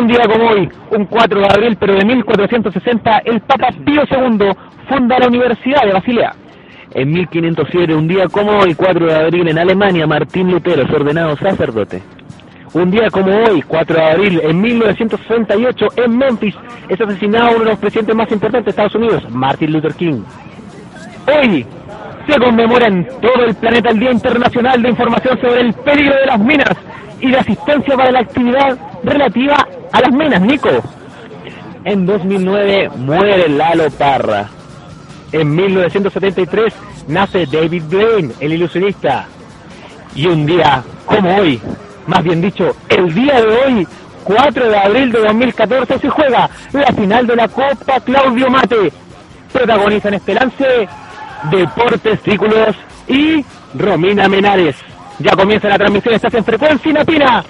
Un día como hoy, un 4 de abril, pero de 1460, el Papa Pío II funda la Universidad de Basilea. En 1507, un día como hoy, 4 de abril, en Alemania, Martín Lutero es ordenado sacerdote. Un día como hoy, 4 de abril, en 1968, en Memphis, es asesinado uno de los presidentes más importantes de Estados Unidos, Martin Luther King. Hoy se conmemora en todo el planeta el Día Internacional de Información sobre el peligro de las minas y de asistencia para la actividad relativa a las minas, Nico. En 2009 muere Lalo Parra. En 1973 nace David Blaine, el ilusionista. Y un día como hoy, más bien dicho, el día de hoy, 4 de abril de 2014, se juega la final de la Copa Claudio Mate. Protagonizan este lance Deportes Círculos y Romina Menares. Ya comienza la transmisión, estás en frecuencia Napina.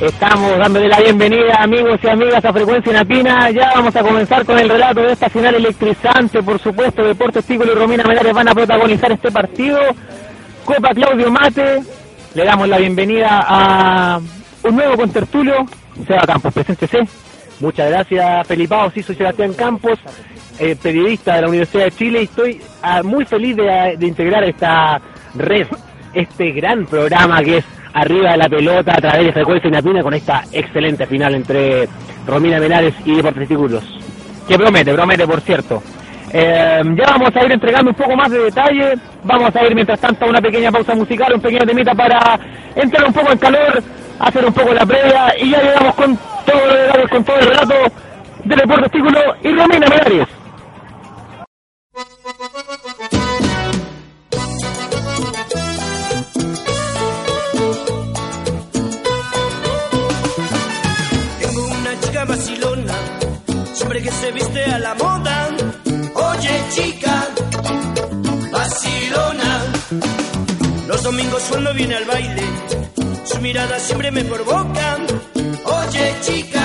Estamos dándole la bienvenida amigos y amigas a Frecuencia Napina. Ya vamos a comenzar con el relato de esta final electrizante, por supuesto. Deportes Círculo y Romina Menares van a protagonizar este partido. Copa Claudio Mate. Le damos la bienvenida a un nuevo contertulio. Seba Campos, preséntese. Muchas gracias, Felipao. Sí, soy Sebastián Campos, eh, periodista de la Universidad de Chile y estoy ah, muy feliz de, de integrar esta red, este gran programa que es Arriba de la Pelota a través de Frecuencia Napina con esta excelente final entre Romina Menares y Deportes Títulos. Que promete, promete, por cierto. Eh, ya vamos a ir entregando un poco más de detalle. Vamos a ir mientras tanto a una pequeña pausa musical, un pequeño temita para entrar un poco en calor, hacer un poco la previa y ya llegamos con todo los detalles, con todo el relato de Deportes Título y Romina Menares. Tengo una chica vacilona, siempre que se viste a la moda. Oye chica, vacilona. Los domingos cuando viene al baile, su mirada siempre me provoca. Chica,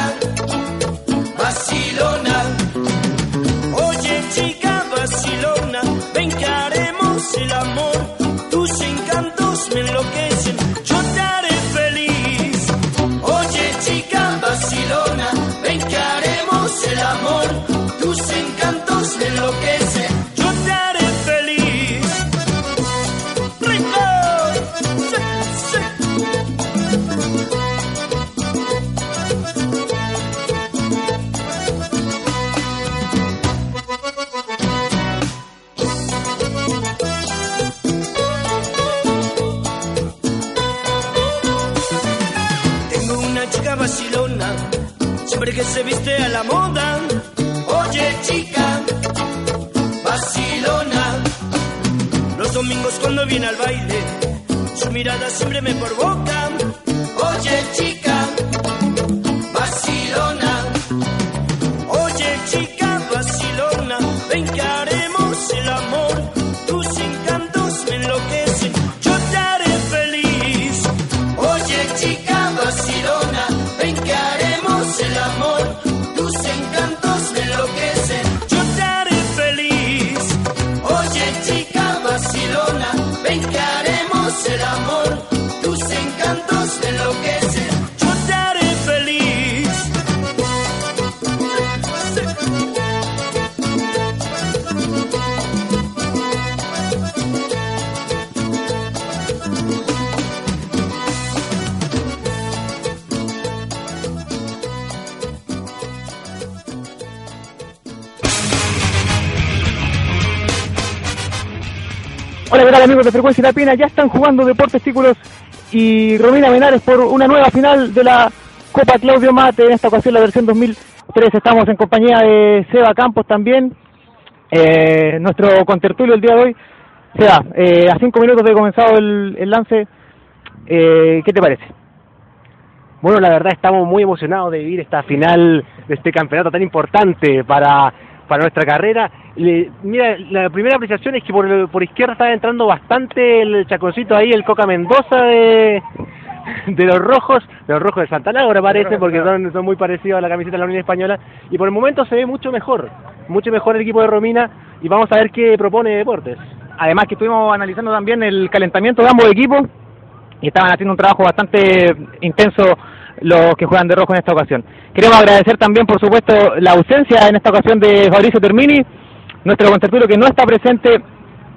¿qué tal amigos de Frecuencia Napina? Ya están jugando Deportes Tículos y Romina Menares por una nueva final de la Copa Claudio Mate, en esta ocasión la versión 2003. Estamos en compañía de Seba Campos también, eh, nuestro contertulio el día de hoy. Seba, eh, a cinco minutos de comenzado el, el lance, eh, ¿qué te parece? Bueno, la verdad estamos muy emocionados de vivir esta final de este campeonato tan importante para, para nuestra carrera. Le- mira, la primera apreciación es que por, por izquierda está entrando bastante el chaconcito ahí, el Coca Mendoza de, de los rojos, de los rojos de Santa Laura parece, porque son, son muy parecidos a la camiseta de la Unión Española, y por el momento se ve mucho mejor, mucho mejor el equipo de Romina, y vamos a ver qué propone Deportes. Además que estuvimos analizando también el calentamiento de ambos equipos y estaban haciendo un trabajo bastante intenso los que juegan de rojo en esta ocasión. Queremos agradecer también, por supuesto, la ausencia en esta ocasión de Fabricio Termini, nuestro contertulio que no está presente,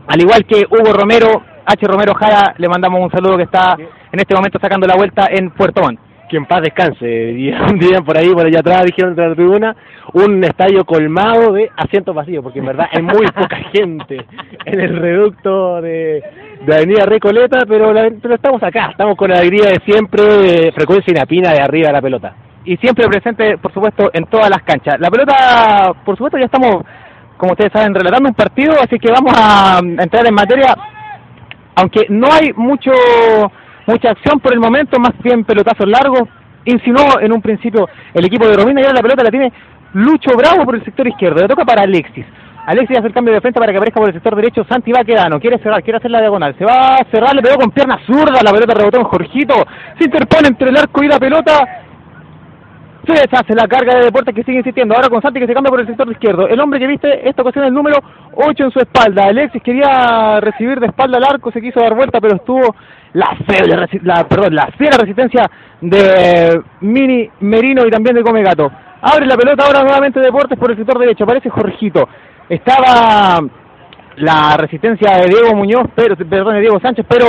al igual que Hugo Romero, H. Romero Jara, le mandamos un saludo que está en este momento sacando la vuelta en Puerto Montt. Que en paz descanse, dirían por ahí, por allá atrás, dijeron de la tribuna, un estadio colmado de asientos vacíos, porque en verdad hay muy poca gente en el reducto de, de Avenida Recoleta, pero, la- pero estamos acá, estamos con la alegría de siempre, de frecuencia inapina de arriba de la pelota. y siempre presente, por supuesto, en todas las canchas. La pelota, por supuesto, ya estamos, como ustedes saben, relatando un partido, así que vamos a, entrar en materia, aunque no hay mucho mucha acción por el momento, más bien pelotazos largos. Insinuó en un principio el equipo de Romina y ahora la pelota la tiene Lucho Bravo por el sector izquierdo, le toca para Alexis. Alexis hace el cambio de frente para que aparezca por el sector derecho Santi Baquedano, quiere cerrar, quiere hacer la diagonal, se va a cerrar, le pegó con pierna zurda, la pelota rebotó en Jorgito, se interpone entre el arco y la pelota, se deshace la carga de deportes que sigue insistiendo. Ahora con Santi que se cambia por el sector izquierdo. El hombre que viste esta ocasión el número 8 en su espalda. Alexis quería recibir de espalda al arco, se quiso dar vuelta, pero estuvo la feble, la, perdón, la fiera resistencia de Mini Merino y también de Come Gato. Abre la pelota ahora nuevamente Deportes por el sector derecho. Aparece Jorgito. Estaba la resistencia de Diego Muñoz, pero perdón, de Diego Sánchez, pero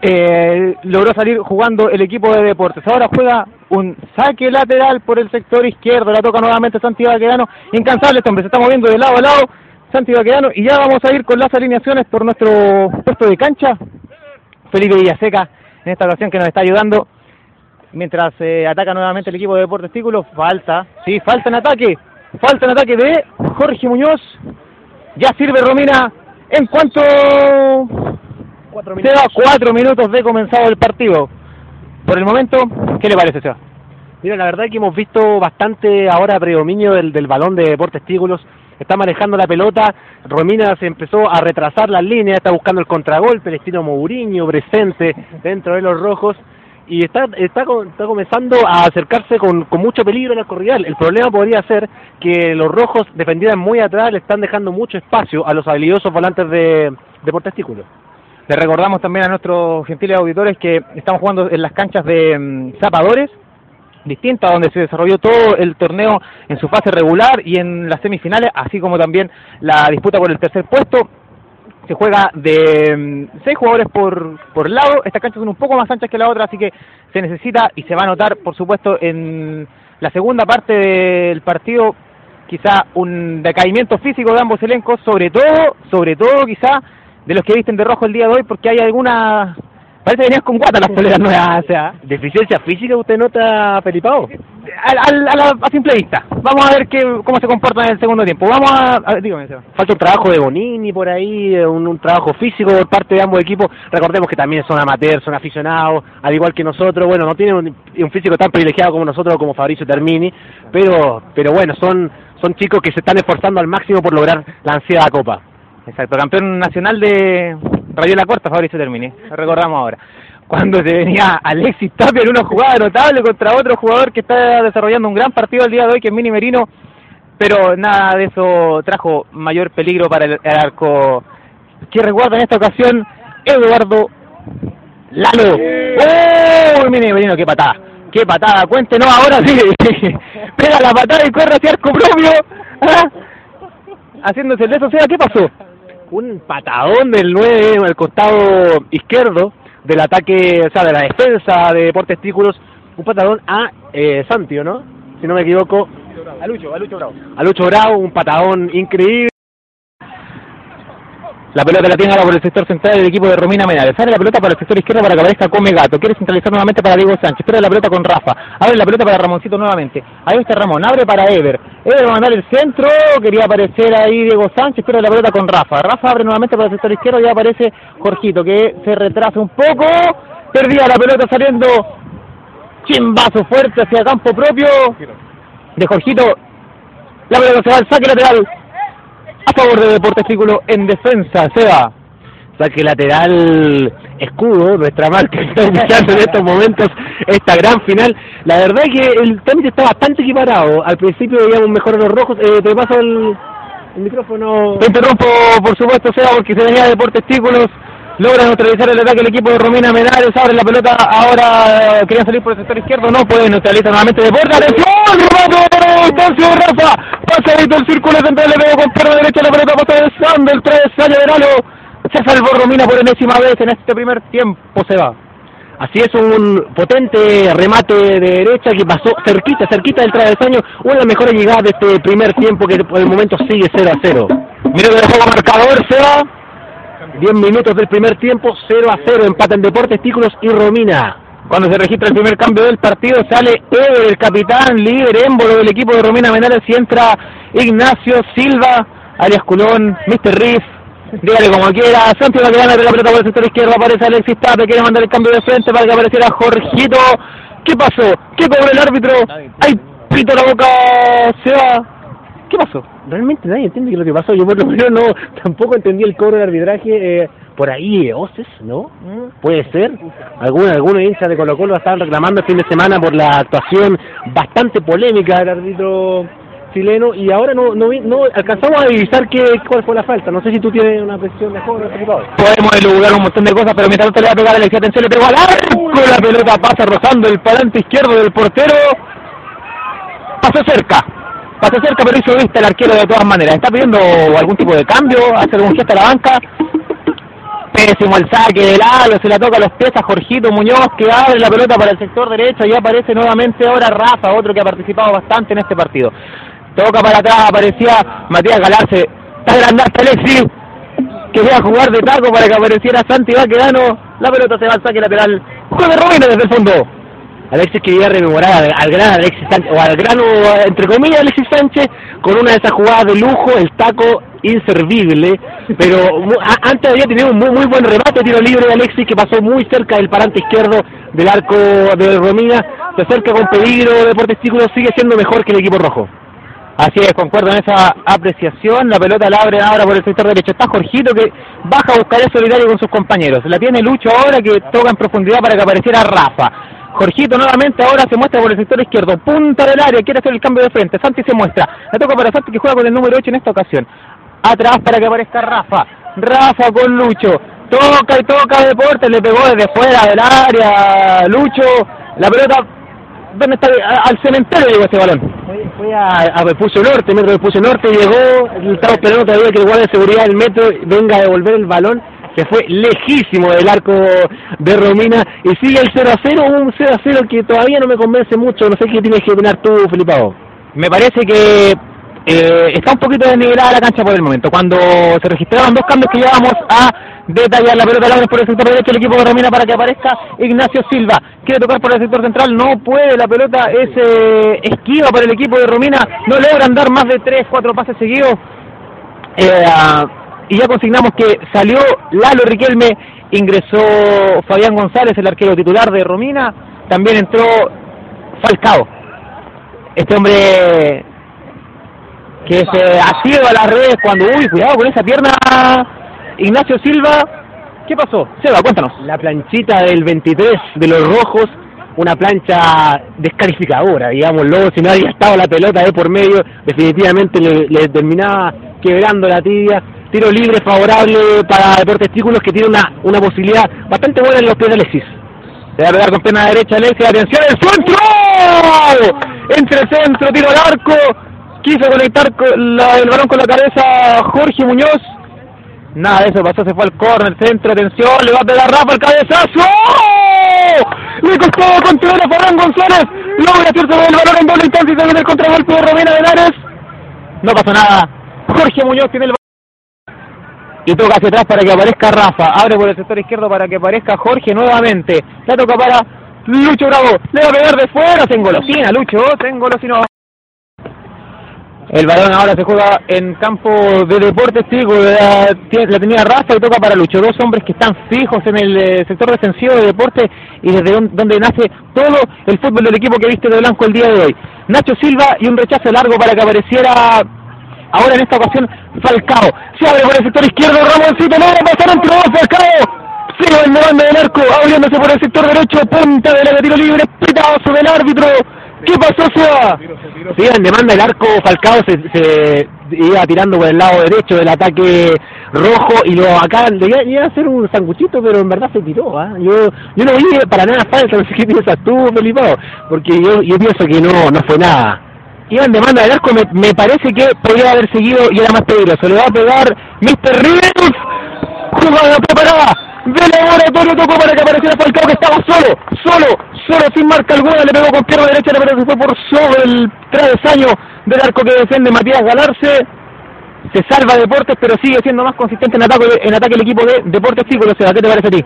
eh, logró salir jugando el equipo de deportes. Ahora juega un saque lateral por el sector izquierdo, la toca nuevamente Santi Baquedano, incansable este hombre, se está moviendo de lado a lado Santi Baquedano y ya vamos a ir con las alineaciones por nuestro puesto de cancha. Felipe Villaseca en esta ocasión que nos está ayudando mientras eh, ataca nuevamente el equipo de Deportes Tículo. Falta, sí, falta en ataque, falta en ataque de Jorge Muñoz. Ya sirve Romina en cuanto Cuatro se da cuatro minutos de comenzado el partido. Por el momento, ¿qué le parece, Seba? Mira, la verdad que hemos visto bastante ahora predominio del, del balón de Deportes Tígulos. Está manejando la pelota. Romina se empezó a retrasar las líneas, está buscando el contragolpe, el estilo Mourinho presente dentro de los rojos. Y está, está, está comenzando a acercarse con, con mucho peligro en el corrial. El problema podría ser que los rojos defendieran muy atrás, le están dejando mucho espacio a los habilidosos volantes de Deportes Tígulos. Le recordamos también a nuestros gentiles auditores que estamos jugando en las canchas de mm, Zapadores, distintas, donde se desarrolló todo el torneo en su fase regular y en las semifinales, así como también la disputa por el tercer puesto. Se juega de mm, seis jugadores por, por lado. Estas canchas son un poco más anchas que la otra, así que se necesita y se va a notar, por supuesto, en la segunda parte del partido quizá un decaimiento físico de ambos elencos, sobre todo, sobre todo quizá de los que visten de rojo el día de hoy, porque hay algunas... Parece que venías con guata las poleras nuevas, o sea, ¿Deficiencia física usted nota, Felipao? al- al- a, la, a simple vista. Vamos a ver qué, cómo se comportan en el segundo tiempo. Vamos a... a dígame, Seba. Falta un trabajo de Bonini por ahí, eh, un, un trabajo físico por parte de ambos equipos. Recordemos que también son amateurs, son aficionados, al igual que nosotros. Bueno, no tienen un, un físico tan privilegiado como nosotros, como Fabricio Termini, pero, pero bueno, son, son chicos que se están esforzando al máximo por lograr la ansiada copa. Exacto, campeón nacional de Radio La Corta, Fabricio Termini, lo recordamos ahora. Cuando se venía Alexis Tapia en una jugada notable contra otro jugador que está desarrollando un gran partido el día de hoy, que es Mini Merino, pero nada de eso trajo mayor peligro para el, el arco que resguarda en esta ocasión Eduardo Lalo. ¡Oh! Mini Merino, qué patada, qué patada, cuéntenos ahora sí, pega la patada y corre hacia arco propio, ¿ah? haciéndose el de eso, sea, ¿qué pasó? Un patadón del 9 al costado izquierdo del ataque, o sea, de la defensa de Deportes Tículos. Un patadón a eh, Santio, ¿no? Si no me equivoco. A Lucho, a Lucho Bravo. A Lucho Bravo, un patadón increíble. La pelota la tiene ahora por el sector central del equipo de Romina Menales. Sale la pelota para el sector izquierdo para que aparezca Come Gato. Quiere centralizar nuevamente para Diego Sánchez. Espera la pelota con Rafa. Abre la pelota para Ramoncito nuevamente. Ahí está Ramón. Abre para Ever. Ever va a mandar el centro. Quería aparecer ahí Diego Sánchez. Espera la pelota con Rafa. Rafa abre nuevamente para el sector izquierdo y aparece Jorgito que se retrasa un poco. Perdía la pelota saliendo. Chimbazo fuerte hacia campo propio de Jorgito. La pelota se va al saque lateral a favor de Deportes Círculo en defensa, Seba. Saque lateral escudo, nuestra marca que está iniciando en estos momentos esta gran final. La verdad es que el trámite está bastante equiparado. Al principio veíamos mejor a los rojos. Eh, te paso el, el micrófono. Te interrumpo, por supuesto, Seba, porque se venía de por testículos. Logra neutralizar el ataque el equipo de Romina Menares. Abre la pelota. Ahora eh, querían salir por el sector izquierdo. No puede neutralizar nuevamente de puerta. ¡Atención! ¡Remate! ¡Distancia de Rafa! Pasa todo el círculo central. Le pegó con pierna derecha. La pelota pasa desando el travesaño de Lalo. Se salvó Romina por enésima vez en este primer tiempo. Se va. Así es, un potente remate de derecha que pasó cerquita, cerquita del travesaño. Una de las mejores llegadas de este primer tiempo que por el momento sigue 0 a 0. Mira que juego marcador, Seba. 10 minutos del primer tiempo, 0 a 0, empatan Deportes Tículos y Romina. Cuando se registra el primer cambio del partido, sale Ever, el capitán, líder émbolo del equipo de Romina Menales, y entra Ignacio Silva, alias Culón, Mr. Riff, dígale como quiera, Santiago que gana de la pelota por el sector izquierdo, aparece Alexis Tape, quiere mandar el cambio de frente para que apareciera Jorgito. ¿Qué pasó? ¿Qué cobró el árbitro? ¡Ay, pito la boca! Se va. ¿Qué pasó? Realmente nadie entiende lo que pasó. Yo por lo menos no, tampoco entendí el cobro de arbitraje. Eh, por ahí, eh, Oces, ¿no? Puede ser. Algunos algunos hinchas de Colo Colo estaban reclamando el fin de semana por la actuación bastante polémica del árbitro chileno y ahora no no, no alcanzamos a divisar qué, cuál fue la falta. No sé si tú tienes una presión mejor. Rodrigo. Podemos elugar un montón de cosas, pero mientras tanto le va a pegar a Alexis, atención, le pegó al arco, la pelota pasa rozando el palante izquierdo del portero. Pasó cerca, pasó cerca, pero hizo vista el arquero de todas maneras. Está pidiendo algún tipo de cambio, hace algún gesto a la banca. Pésimo el saque de Lalo, se la toca a los pies a Jorgito Muñoz que abre la pelota para el sector derecho y aparece nuevamente ahora Rafa, otro que ha participado bastante en este partido. Toca para atrás, aparecía Matías Galarse, está agrandando Alexis, que iba a jugar de taco para que apareciera Santi Baquedano, la pelota se va al saque lateral, juega Romina desde el fondo. Alexis quería rememorar al, al gran Alexis Sánchez, o al gran, entre comillas, Alexis Sánchez, con una de esas jugadas de lujo, el taco inservible, pero antes había tenido un muy, muy buen remate, tiro libre de Alexis, que pasó muy cerca del parante izquierdo del arco de Romina, se acerca con peligro, Deportes Tículos sigue siendo mejor que el equipo rojo. Así es, concuerdo en esa apreciación. La pelota la abre ahora por el sector derecho. Está Jorgito que baja a buscar el solidario con sus compañeros. La tiene Lucho ahora que toca en profundidad para que apareciera Rafa. Jorgito nuevamente ahora se muestra por el sector izquierdo. Punta del área, quiere hacer el cambio de frente. Santi se muestra. La toca para Santi que juega con el número 8 en esta ocasión. Atrás para que aparezca Rafa. Rafa con Lucho. Toca y toca Deportes. Le pegó desde fuera del área. Lucho. La pelota. ¿Dónde está? Al cementerio llegó ese balón. Fue, a, a Vespucio Norte, Metro Vespucio Norte, llegó, estamos esperando todavía que el guardia de seguridad del Metro venga a devolver el balón, que fue lejísimo del arco de Romina, y sigue el 0 a 0, un 0 a 0 que todavía no me convence mucho, no sé qué tienes que opinar tú, Felipao. Me parece que eh, está un poquito desnivelada la cancha por el momento. Cuando se registraron dos cambios que llevamos a detallar la pelota la por el sector derecho el equipo de Romina para que aparezca Ignacio Silva. Quiere tocar por el sector central, no puede, la pelota es eh, esquiva para el equipo de Romina, no logran dar más de tres, cuatro pases seguidos. Eh, y ya consignamos que salió Lalo Riquelme, ingresó Fabián González, el arquero titular de Romina, también entró Falcao. Este hombre que se ha sido a las redes cuando, uy, cuidado con esa pierna, Ignacio Silva, ¿qué pasó? Seba, cuéntanos. La planchita del 23 de los rojos, una plancha descalificadora, digámoslo, si no había estado la pelota de por medio, definitivamente le, le terminaba quebrando la tibia. Tiro libre favorable para Deportes Tículos que tiene una, una posibilidad bastante buena en los pies de Alexis. Va a pegar con pierna derecha Alexia, atención, el centro, entre centro, tiro al arco, quiso conectar el balón con la cabeza Jorge Muñoz, nada de eso pasó, se fue al córner, centro, atención, le va a pegar Rafa el cabezazo, le costó controlar a Fabián González, logra hacerse el balón en doble instancia y viene el contragolpe de Romina Benares, no pasó nada, Jorge Muñoz tiene el y toca hacia atrás para que aparezca Rafa, abre por el sector izquierdo para que aparezca Jorge nuevamente, la toca para Lucho Bravo, le va a pegar de fuera, se engolosina Lucho, se engolosinó. El balón ahora se juega en campo de deportes, la, la tenía Rafa y toca para Lucho, dos hombres que están fijos en el eh, sector defensivo de deporte y desde don- donde nace todo el fútbol del equipo que viste de blanco el día de hoy. Nacho Silva y un rechazo largo para que apareciera Ahora en esta ocasión Falcao. Se abre por el sector izquierdo Ramoncito. No va a pasar entre dos Falcao. En la banda del arco, abriéndose por el sector derecho, punta de la de tiro libre, pitazo del árbitro. ¿Qué pasó, Seba? Sí, en demanda el arco Falcao se, se iba tirando por el lado derecho del ataque rojo y lo acá le iba, a hacer un sanguchito, pero en verdad se tiró. ¿ah? Yo yo no vi para nada falta, no sé qué piensas tú, Felipe, porque yo, yo pienso que no no fue nada. Iba en demanda del arco, me, me parece que podría haber seguido y era más peligroso. Le va a pegar Mr. Riddles. Jugada preparada. De laboratorio tocó para que apareciera Falcao que estaba solo, solo, solo, sin marca alguna. Le pegó con pierna derecha, pero se fue por sobre el travesaño del arco que defiende Matías Galarse. Se salva Deportes, pero sigue siendo más consistente en ataque, en ataque el equipo de Deportes Círculo. ¿Qué te parece a ti?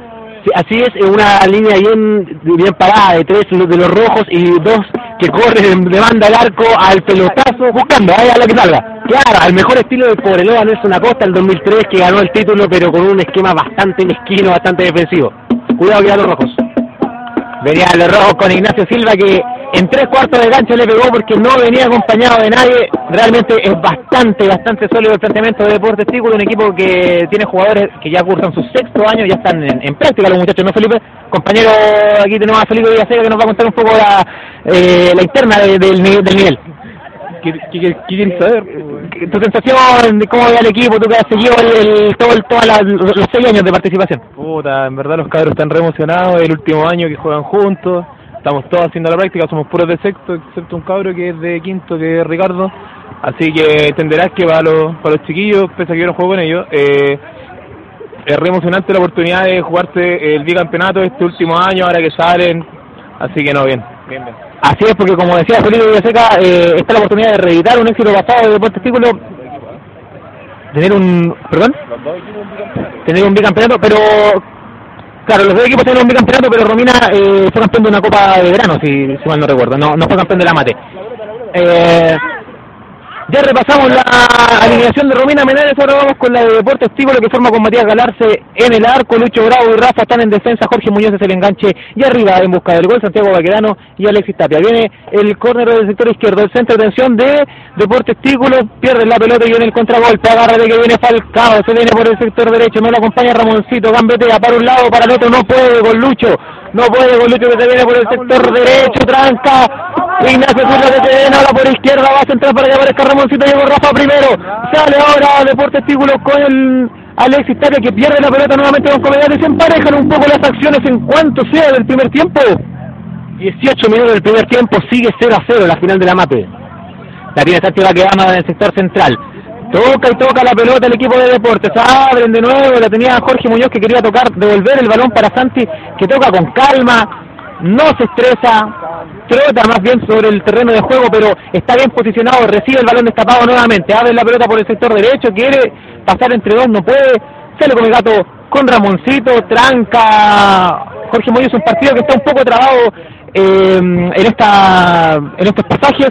Sí, así es, una línea bien, bien parada de tres de los rojos y dos que corren de banda al arco al pelotazo, buscando ahí a la que salga. Claro, al mejor estilo de Cobreloa Nelson Acosta el 2003 que ganó el título pero con un esquema bastante mezquino, bastante defensivo. Cuidado que a los rojos. Venía los rojos con Ignacio Silva que en tres cuartos de gancho le pegó porque no venía acompañado de nadie. Realmente es bastante, bastante sólido el planteamiento de Deportes Círculo, un equipo que tiene jugadores que ya cursan su sexto año, ya están en, práctica los muchachos, ¿no, Felipe? Compañero, aquí tenemos a Felipe Villaseca que nos va a contar un poco la, eh, la interna de- del nivel. ¿Qué, qué, quieren saber? Tu sensación de cómo va el equipo, tú que has seguido el, todo el, toda la- los seis años de participación. Puta, en verdad los cabros están re emocionados, es el último año que juegan juntos, estamos todos haciendo la práctica, somos puros de sexto, excepto un cabro que es de quinto, que es Ricardo, así que entenderás que para los, para los chiquillos, pese a que yo no juego con ellos, eh, es re emocionante la oportunidad de jugarse el bicampeonato este último año, ahora que salen, así que no, bien, bien, bien. Así es, porque como decía Felipe Villaseca, eh, está la oportunidad de reeditar un éxito pasado de Deportes Círculo, tener un, perdón, tener un bicampeonato, pero claro, los dos equipos tienen un bicampeonato, pero Romina eh, fue campeón de una Copa de Verano, si, si mal no recuerdo, no, no fue campeón de la Mate. Eh, ya repasamos la alineación de Romina Meneses, ahora vamos con la de Deportes Tíbolo que forma con Matías Galarse en el arco, Lucho Bravo y Rafa están en defensa, Jorge Muñoz es el enganche y arriba en busca del gol Santiago Baquedano y Alexis Tapia. Viene el córner del sector izquierdo, el centro de tensión de Deportes Tíbulo, pierde la pelota y viene el contragolpe, agarra de que viene Falcao, se viene por el sector derecho, no lo acompaña Ramoncito, gambetea para un lado, para el otro, no puede con Lucho, no puede con Lucho que se viene por el sector derecho, tranca, Ignacio Silva que se ahora por izquierda, va a centrar para que aparezca Ramoncito, llegó Rafa primero, sale ahora Deportes Tíbulo con el Alexis Tapia que pierde la pelota nuevamente con Comediantes, se emparejan un poco las acciones en cuanto sea del primer tiempo. 18 minutos del primer tiempo, sigue 0 a 0 la final de la MAPE. La tiene Sánchez Baquedano en el sector central. Toca y toca la pelota el equipo de deportes. Abren de nuevo. La tenía Jorge Muñoz que quería tocar, devolver el balón para Santi, que toca con calma. No se estresa. Trota más bien sobre el terreno de juego, pero está bien posicionado. Recibe el balón destapado nuevamente. Abre la pelota por el sector derecho. Quiere pasar entre dos, no puede. Sale con el gato con Ramoncito. Tranca. Jorge Muñoz un partido que está un poco trabado eh, en esta en estos pasajes.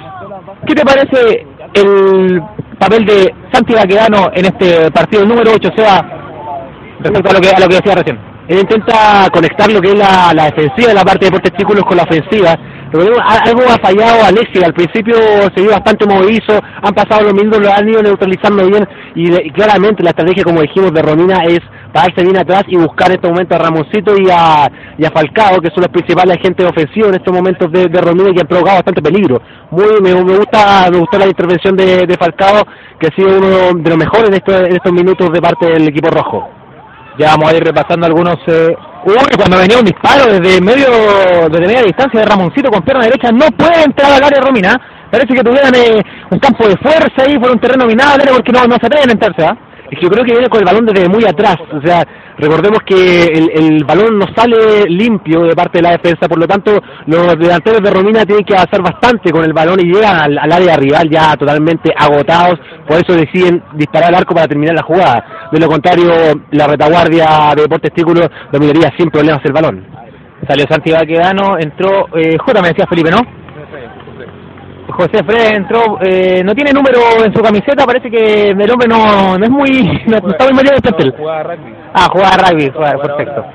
¿Qué te parece el papel de Santi Baquedano en este partido número 8, Seba, respecto a lo que, a lo que decía recién? Él intenta conectar lo que es la, defensiva de la parte de deportes tículos con la ofensiva. Algo ha fallado Alexis, al principio se vio bastante movedizo, han pasado los minutos, lo han ido neutralizando bien y, claramente la estrategia, como dijimos, de Romina es pararse bien atrás y buscar en estos momentos a Ramoncito y a, y a Falcao, que son los principales agentes ofensivos en estos momentos de, de Romina y que han provocado bastante peligro. Muy, me, me gusta me gustó la intervención de, de Falcao, que ha sido uno de los mejores en en estos minutos de parte del equipo rojo. Ya vamos a ir repasando algunos. Eh... Uy, cuando venía un disparo desde medio, desde media distancia de Ramoncito con pierna derecha, no puede entrar al área Romina. Parece que tuvieran eh, un campo de fuerza ahí por un terreno minable porque no, no se atreven a entrarse. Es que yo creo que viene con el balón desde muy atrás. O sea, recordemos que el, el balón no sale limpio de parte de la defensa, por lo tanto, los delanteros de Romina tienen que avanzar bastante con el balón y llegan al, al área rival ya totalmente agotados. Por eso deciden disparar al arco para terminar la jugada. De lo contrario, la retaguardia de Deportes Tículo dominaría sin problemas el balón. Salió Santi Baquedano, entró eh, J, me decía Felipe, ¿no? José Fred entró, eh, no tiene número en su camiseta, parece que el hombre no, no es muy, no, no está muy metido en el plantel. Jugaba rugby. Ah, juega rugby, perfecto.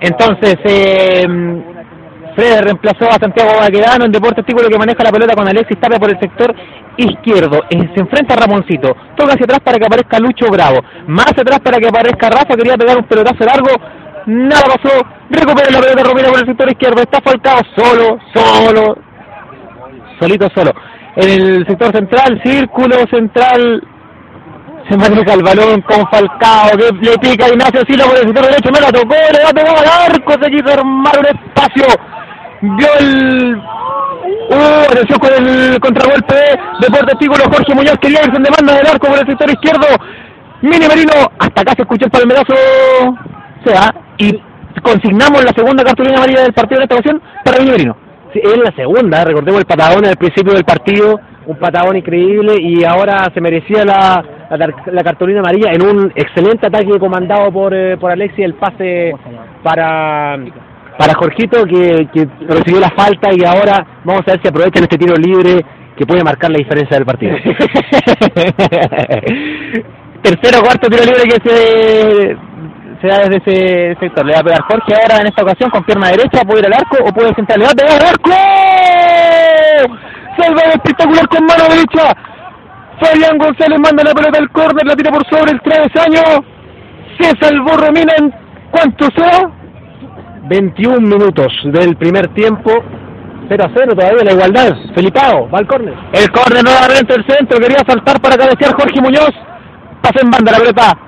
Entonces, eh, Fred reemplazó a Santiago Baquedano en Deportes Tículo que maneja la pelota con Alexis Tapia por el sector izquierdo. Eh, se enfrenta a Ramoncito. Toca hacia atrás para que aparezca Lucho Bravo. Más atrás para que aparezca Rafa. Quería pegar un pelotazo largo. nada pasó, recupera la pelota Romina por el sector izquierdo, está Falcao solo, solo, solito solo. En el sector central, círculo central, se maneja el balón con Falcao, que le pica Ignacio Silva por el sector derecho, no la tocó, le va a tocar al arco, se quiso armar un espacio, vio el... Uh, atención con el contragolpe de Deportes Tículo, Jorge Muñoz quería irse en demanda del arco por el sector izquierdo, Mini Merino, hasta acá se escuchó el palmerazo, se va, y consignamos la segunda cartulina amarilla del partido de esta ocasión para Mini Merino. Sí, es la segunda, recordemos el patadón al principio del partido, un patadón increíble y ahora se merecía la, la cartulina amarilla en un excelente ataque comandado por, eh, por Alexis, el pase para, para Jorgito que, que recibió la falta y ahora vamos a ver si aprovechan este tiro libre que puede marcar la diferencia del partido. Tercero cuarto tiro libre que se, se da desde ese sector. Le va a pegar Jorge ahora en esta ocasión con pierna derecha, puede ir al arco o puede centrar. Le va a pegar al arco. Salva espectacular con mano derecha. Fabián González manda la pelota al córner, la tira por sobre el travesaño. Se salvó Romina en cuánto sea. 21 minutos del primer tiempo, 0 a 0 todavía la igualdad. Felipao, va al córner. El córner nuevamente el centro, quería saltar para cabecear Jorge Muñoz. Pasó en banda la pelota.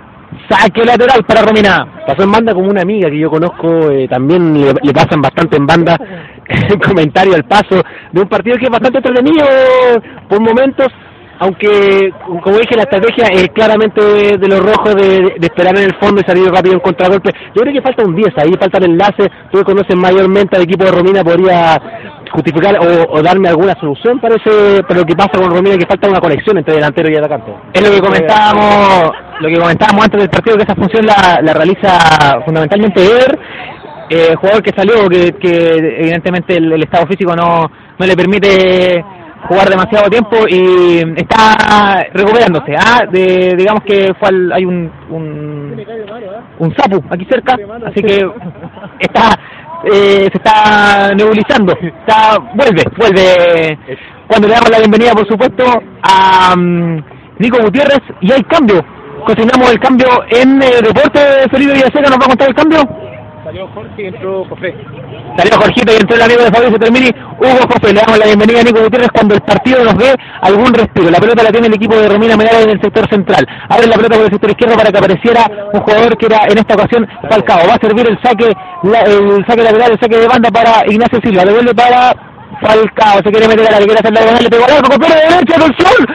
Saque lateral para Romina. Pasó en banda como una amiga que yo conozco, eh, también le, pasan bastante en banda comentario al paso de un partido que es bastante entretenido por momentos, aunque como dije la estrategia es claramente de, los rojos de, de esperar en el fondo y salir rápido en contragolpe. Yo creo que falta un 10 ahí, falta el enlace, tú conoces mayormente al equipo de Romina podría justificar o, o darme alguna solución para ese para lo que pasa con Romina que falta una conexión entre delantero y atacante. Es lo que comentábamos, lo que comentábamos antes del partido, que esa función la, la realiza fundamentalmente Eder, eh, jugador que salió, que, que evidentemente el, el estado físico no, no le permite jugar demasiado tiempo y está recuperándose. Ah, de, digamos que fue al- hay un, un un sapo aquí cerca, así que está eh, se está nebulizando, está vuelve, vuelve. Cuando le damos la bienvenida, por supuesto, a mm, Nico Gutiérrez y hay cambio. Cocinamos el cambio en eh, Deporte. Felipe Villaseca nos va a contar el cambio. Salió Jorge y entró José. Salió Jorgito y entró el amigo de Fabricio Termini, Hugo José. Le damos la bienvenida a Nico Gutiérrez cuando el partido nos dé algún respiro. La pelota la tiene el equipo de Romina Menara en el sector central. Abre la pelota por el sector izquierdo para que apareciera un jugador que era en esta ocasión Falcao. Va a servir el saque, el saque lateral, el saque de banda para Ignacio Silva. Devuelve para Falcao. Se quiere meter a la que quiere hacer la le pegó al arco con pierna derecha, atención.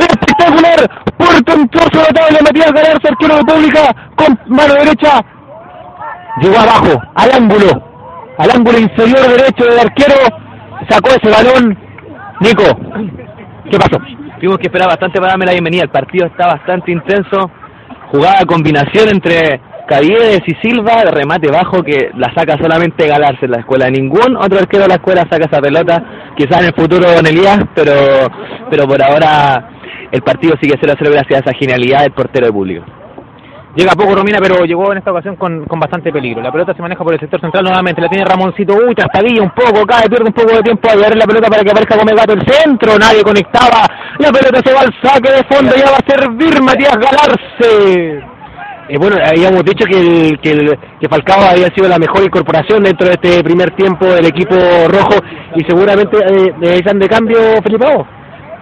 Espectacular, portentoso notable Matías Galarza, arquero de pública, con mano derecha, llegó abajo, al ángulo, al ángulo inferior derecho del arquero, sacó ese balón. Nico, ¿qué pasó? Tuvimos que esperar bastante para darme la bienvenida. El partido está bastante intenso. Jugada combinación entre Caviedes y Silva, de remate bajo que la saca solamente Galarse en la escuela. Ningún otro arquero de la escuela saca esa pelota. Quizás en el futuro Don Elías, pero, pero por ahora el partido sigue 0 a 0 gracias a esa genialidad del portero de público. Llega poco Romina, pero llegó en esta ocasión con, con bastante peligro. La pelota se maneja por el sector central nuevamente. La tiene Ramoncito. Uy, trastabilla un poco, cae, pierde un poco de tiempo a llevar la pelota para que aparezca el gato el centro. Nadie conectaba. La pelota se va al saque de fondo. Ya va a servir Matías Galarse. Eh, bueno, habíamos dicho que, el, que, que Falcao había sido la mejor incorporación dentro de este primer tiempo del equipo rojo y seguramente eh, necesitan de cambio Felipao.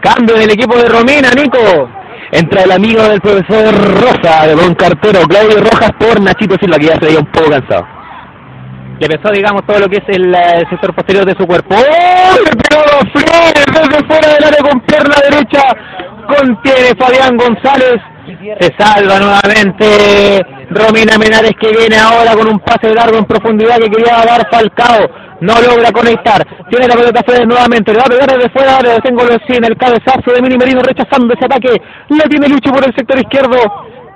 Cambio en el equipo de Romina, Nico. Entra el amigo del profesor Rosa, de Don Cartero, Claudio Rojas, por Nachito Silva, que ya se veía un poco cansado. Le pesó, digamos, todo lo que es el, eh, el sector posterior de su cuerpo. ¡Oh! Pegó Flores desde fuera del área con pierna derecha. Contiene Fabián González. Se salva nuevamente Romina Menares que viene ahora con un pase largo en profundidad que quería dar Falcao. No logra conectar. Tiene la pelota Flores nuevamente. Le va a pegar desde fuera. Le tengo en el cabezazo de Mini Merino rechazando ese ataque. La tiene Lucho por el sector izquierdo.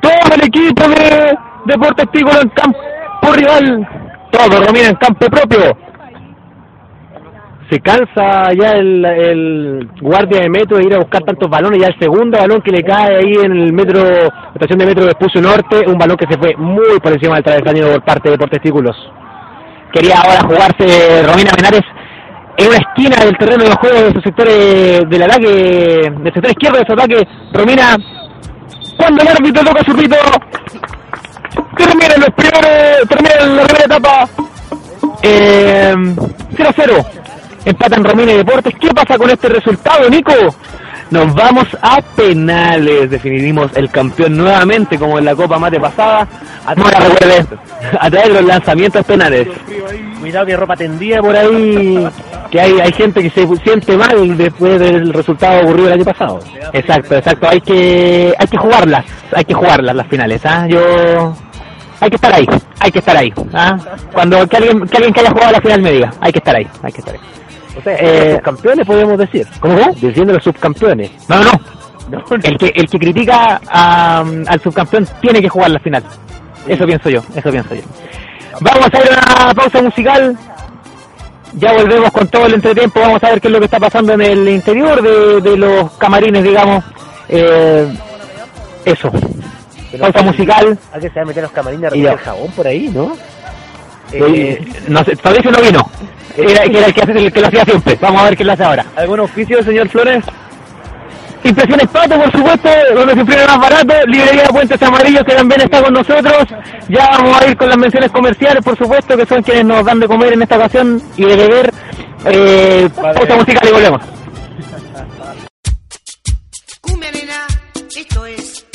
Todo el equipo de Deportes Tígolo en campo rival. Todo Romina en campo propio. Se cansa ya el, guardia de metro de ir a buscar tantos balones. Ya el segundo balón que le cae ahí en el metro, estación de metro de Espucio Norte, un balón que se fue muy por encima del travesaño por parte de Deportes Quería ahora jugarse Romina Menares en una esquina del terreno de juego de su sector del ataque, del sector izquierdo de su ataque. Romina, cuando el árbitro toca su pito, termina los primeros, termina la primera etapa eh, 0-0. Empatan Romina y Deportes. ¿Qué pasa con este resultado, Nico? Nos vamos a penales. Definimos el campeón nuevamente, como en la Copa Mate pasada. A No la recuerde. a de los lanzamientos penales. Cuidado que ropa tendida por ahí. Que hay, hay gente que se siente mal después del resultado ocurrido el año pasado. Exacto, exacto. Hay que, hay que jugarlas, hay que jugarlas las finales. ¿ah? Yo, hay que estar ahí, hay que estar ahí. ¿ah? Cuando que alguien, que alguien que haya jugado la final me diga, hay que estar ahí, hay que estar ahí. O sea, Eh, los campeones podemos decir. ¿Cómo, cómo? Diciendo los subcampeones. No, no, no. El que, el que critica a- al subcampeón tiene que jugar la final. Eso pienso yo, eso pienso yo. Vamos a hacer una pausa musical. Ya volvemos con todo el entretiempo. Vamos a ver qué es lo que está pasando en el interior de, de los camarines, digamos. Eh, eso. Pausa musical. ¿A qué se va a meter los camarines a recoger jabón por ahí, no? Eh, no sé, Fabricio no vino. Era, que era el que, hace- el que lo hacía siempre. Vamos a ver qué lo hace ahora. ¿Algún oficio, señor Flores? Impresiones Pato, por supuesto, donde se imprime más barato. Librería Puentes Amarillos, que también está con nosotros. Ya vamos a ir con las menciones comerciales, por supuesto, que son quienes nos dan de comer en esta ocasión y de beber. Eh, pausa musical y volvemos. Cumbia nena, esto es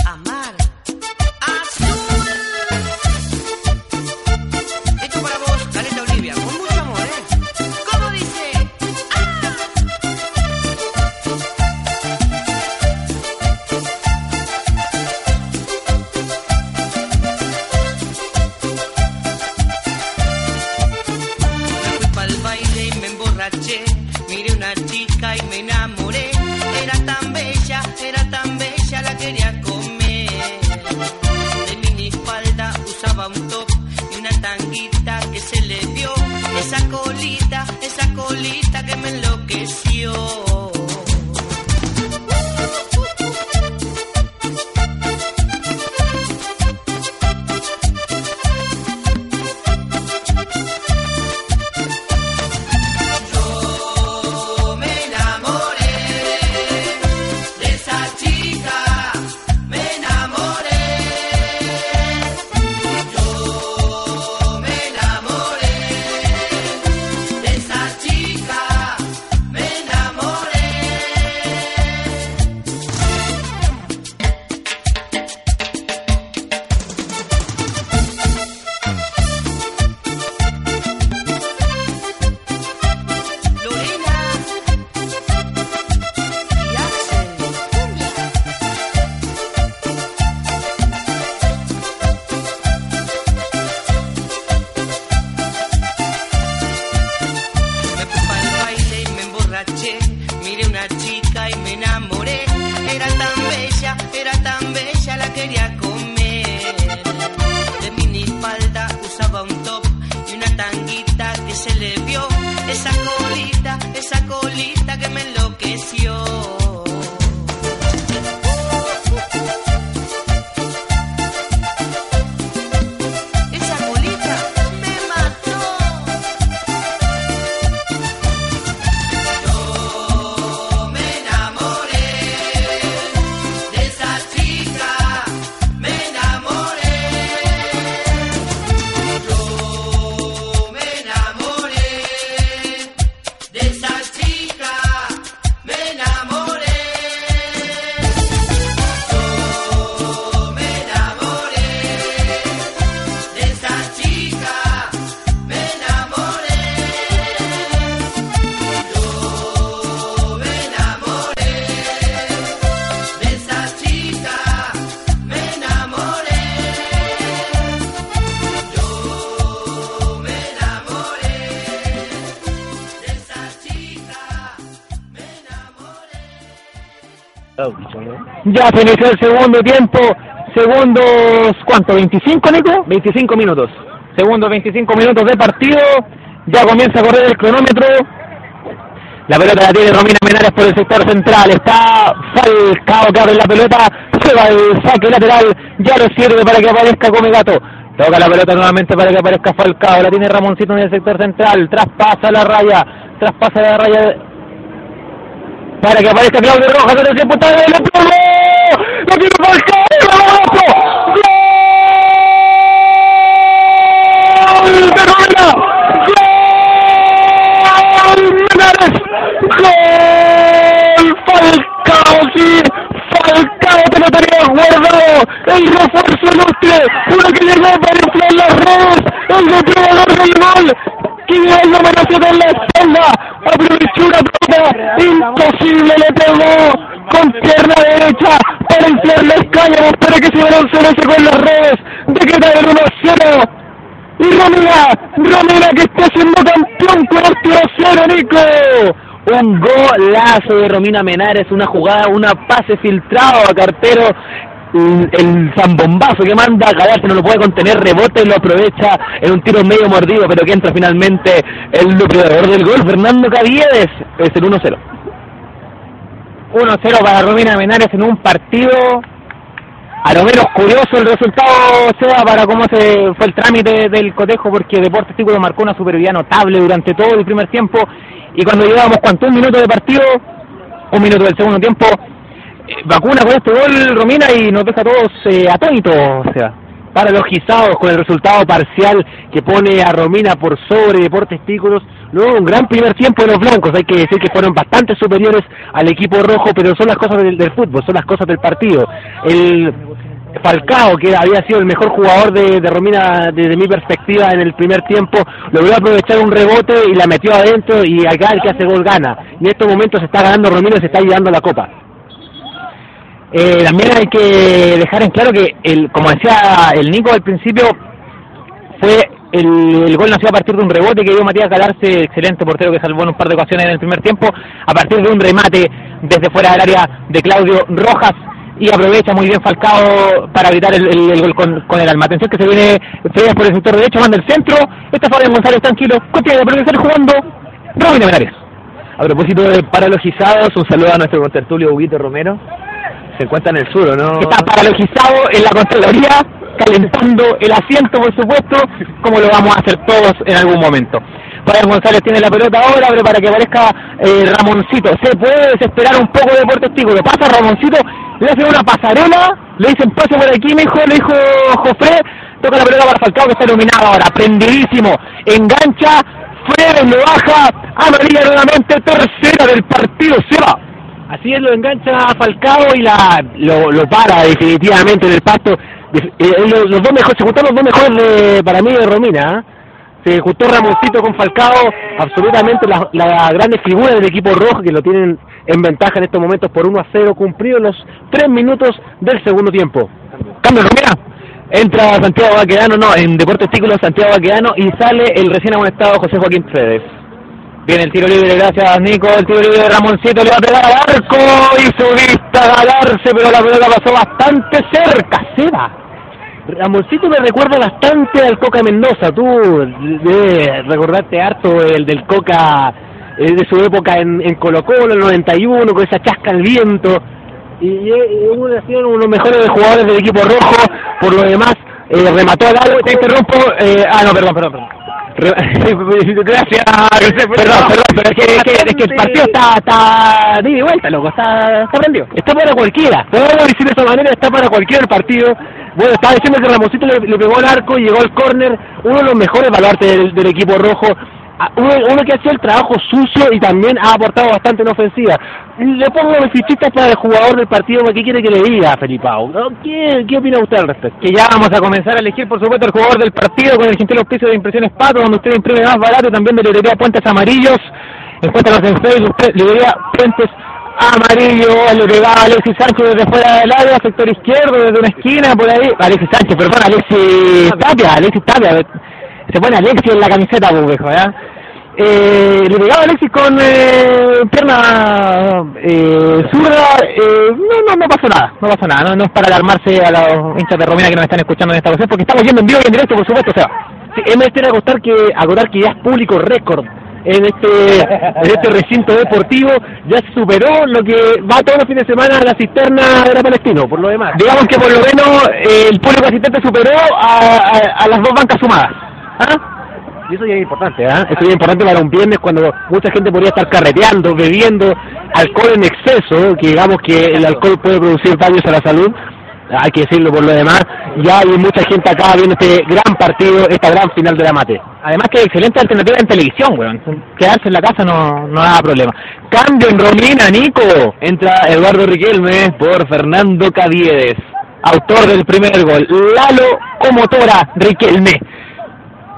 Ya se inició el segundo tiempo. Segundos, ¿cuánto? ¿25, Nico? 25 minutos. Segundos, 25 minutos de partido. Ya comienza a correr el cronómetro. La pelota la tiene Romina Menares por el sector central. Está Falcao que abre la pelota. Se va el saque lateral. Ya lo sirve para que aparezca Come Gato. Toca la pelota nuevamente para que aparezca Falcao. La tiene Ramoncito en el sector central. Traspasa la raya. Traspasa la raya. Para que aparezca Claudio Rojas en el tiempo tarde de la plomo. ¡Lo tiene Falcao! ¡Gol! ¡Gol! ¡De Rueda! ¡Gol! ¡Menares! ¡Gol! ¡Falcao! ¡Sí! ¡Falcao! ¡Te lo tenía guardado! ¡El refuerzo ilustre! ¡Uno que llegó para inflar las redes! ¡El depredador del gol! Que el número 7 en la espalda, aprovechó una pelota, imposible, le pegó con pierna derecha para inflar las cáñamos para que se se con las redes, decretar el 1-0. Y Romina, Romina que está siendo campeón con este 0 Nico. Un golazo de Romina Menares, una jugada, una pase filtrado a cartero. El zambombazo que manda Gallardo no lo puede contener, rebote y lo aprovecha en un tiro medio mordido, pero que entra finalmente el luchador del gol, Fernando Caviedes, es el 1-0. 1-0 para Romina Menares en un partido a lo menos curioso el resultado sea para cómo se fue el trámite del cotejo porque Deportes Tículo marcó una superioridad notable durante todo el primer tiempo y cuando llevábamos cuánto un minuto de partido un minuto del segundo tiempo vacuna con este gol Romina y nos deja a todos eh, atónitos o sea paralogizados con el resultado parcial que pone a Romina por sobre Deportes Tículos luego un gran primer tiempo de los blancos hay que decir que fueron bastante superiores al equipo rojo pero son las cosas del, del fútbol son las cosas del partido el Falcao, que había sido el mejor jugador de, Romina desde mi perspectiva en el primer tiempo, logró aprovechar un rebote y la metió adentro y acá el que hace gol gana. En estos momentos se está ganando Romina y se está llevando la copa. Eh, también hay que dejar en claro que, el, como decía el Nico al principio, fue el, el, gol nació a partir de un rebote que dio Matías Galarse, excelente portero que salvó en un par de ocasiones en el primer tiempo, a partir de un remate desde fuera del área de Claudio Rojas y aprovecha muy bien Falcao para evitar el, gol con, con, el alma. Atención que se viene Frías por el sector derecho, manda el centro. Está Fabián González tranquilo, continúa de progresar jugando. Robin Menares. A propósito de paralogizados, un saludo a nuestro contertulio Huguito Romero. Se encuentra en el sur, ¿no? Está paralogizado en la Contraloría, calentando el asiento, por supuesto, como lo vamos a hacer todos en algún momento. Fabián González tiene la pelota ahora, pero para que aparezca eh, Ramoncito. Se puede desesperar un poco de Lo Pasa Ramoncito, le hacen una pasarela, le dicen pase por aquí, mijo, le dijo Jofre, toca la pelota para Falcao que está iluminado ahora, prendidísimo, engancha, Fredes lo baja, amarilla nuevamente, tercera del partido, se va. Así es, lo engancha Falcao y la lo, lo para definitivamente en el pasto. Eh, los, los, dos mejores, se juntaron los dos mejores de, para mí de Romina. ¿eh? se juntó Ramoncito con Falcao, absolutamente la, la grande figura del equipo rojo que lo tienen en ventaja en estos momentos por 1 a 0, cumplido los 3 minutos del segundo tiempo. Cambio, mira, entra Santiago Baquedano, no, en Deportes Tículos Santiago Baquedano y sale el recién amonestado José Joaquín Fredes. Viene el tiro libre, gracias Nico, el tiro libre de Ramoncito, le va a pegar al arco y su vista a galarse, pero la pelota pasó bastante cerca, se va Ramoncito me recuerda bastante al Coca Mendoza, tú debes recordarte harto el del Coca eh, de su época en, en Colo Colo, el 91, con esa chasca al viento, y, y uno de los mejores jugadores del equipo rojo, por lo demás, eh, remató al algo, te interrumpo, eh, ah no, perdón, perdón, perdón. Gracias, perdón, perdón, pero es que, es que, es que el partido está, está de vuelta, loco, está, está prendido. Está para cualquiera, podemos decir de esa manera, está para cualquier partido. Bueno, estaba diciendo que Ramosito le, le pegó al arco, llegó al córner, uno de los mejores baluartes del, del equipo rojo, uno, uno, que hacía el trabajo sucio y también ha aportado bastante en ofensiva. Le pongo los fichitas para el jugador del partido, ¿qué quiere que le diga, Felipao? ¿Qué, ¿Qué opina usted al respecto? Que ya vamos a comenzar a elegir, por supuesto, el jugador del partido con el gentil auspicio de Impresiones Pato, donde usted imprime más barato, también de librería Puentes Amarillos. Encuéntranos en Facebook, usted, librería Puentes Amarillo, le pegaba a Alexis Sánchez desde fuera del área, sector izquierdo, desde una esquina, por ahí. Alexis Sánchez, perdón, Alexis Tapia, Alexis Tapia se pone Alexis en la camiseta, pues, viejo, ¿ya? Eh, le pegaba Alexis con eh, pierna eh, zurda, eh, no, no, no pasó nada, no pasó nada, no, no es para alarmarse a los hinchas de Romina que nos están escuchando en esta ocasión, porque estamos yendo en vivo y en directo, por supuesto, o sea, sí, me tiene acotar que, acotar que ya es público récord en este, en este recinto deportivo, ya superó lo que va todos los fines de semana a la cisterna de la Palestino, por lo demás. Digamos que por lo menos eh, el público asistente superó a, a las dos bancas sumadas. ¿Ah? Y eso ya es importante, ¿eh? Eso ya es importante para un viernes cuando mucha gente podría estar carreteando, bebiendo alcohol en exceso, que digamos que el alcohol puede producir daños a la salud, hay que decirlo por lo demás, ya hay mucha gente acá viendo este gran partido, esta gran final de la mate. Además que excelente alternativa en televisión, weón. Quedarse en la casa no, no da problema. Cambio en Romina, Nico. Entra Eduardo Riquelme por Fernando Caviedes. autor del primer gol. Lalo Comotora Riquelme.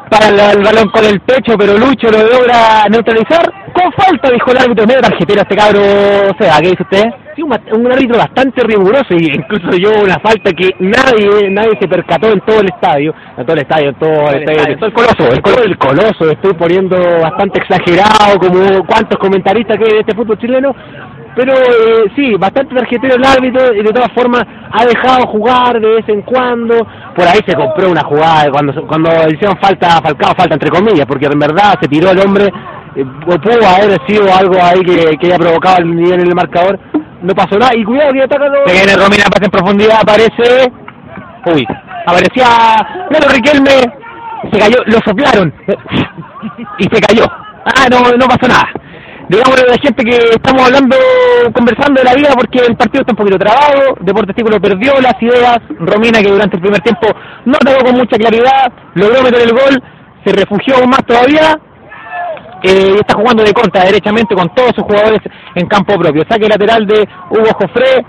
Para el, el balón con el pecho, pero Lucho lo logra neutralizar. Con falta, dijo el árbitro. Medio tarjetero este cabro. O sea, ¿qué dice usted? Sí, un, un árbitro bastante riguroso y incluso yo una falta que nadie nadie se percató en todo el estadio, en todo el estadio, en todo el, estadio, estadio, todo el coloso, el coloso, el coloso, estoy poniendo bastante exagerado como cuántos comentaristas que hay de este fútbol chileno, pero eh, sí, bastante tarjetero el árbitro y de todas formas ha dejado jugar de vez en cuando, por ahí se compró una jugada cuando cuando hicieron falta, Falcao falta entre comillas, porque en verdad se tiró el hombre, eh, pudo haber sido algo ahí que, que haya provocado el nivel en el marcador, no pasó nada. Y cuidado que ataca. Se viene Romina, pasa en profundidad, aparece. Uy, aparecía Lalo Riquelme, se cayó, lo soplaron y se cayó. Ah, no, no pasó nada. Digámosle a la gente que estamos hablando, conversando de la vida porque el partido está un poquito trabado, Deportes Tículo perdió las ideas, Romina que durante el primer tiempo no atacó con mucha claridad, logró meter el gol, se refugió aún más todavía, eh, y está jugando de contra derechamente con todos sus jugadores en campo propio. Saque lateral de Hugo Jofré,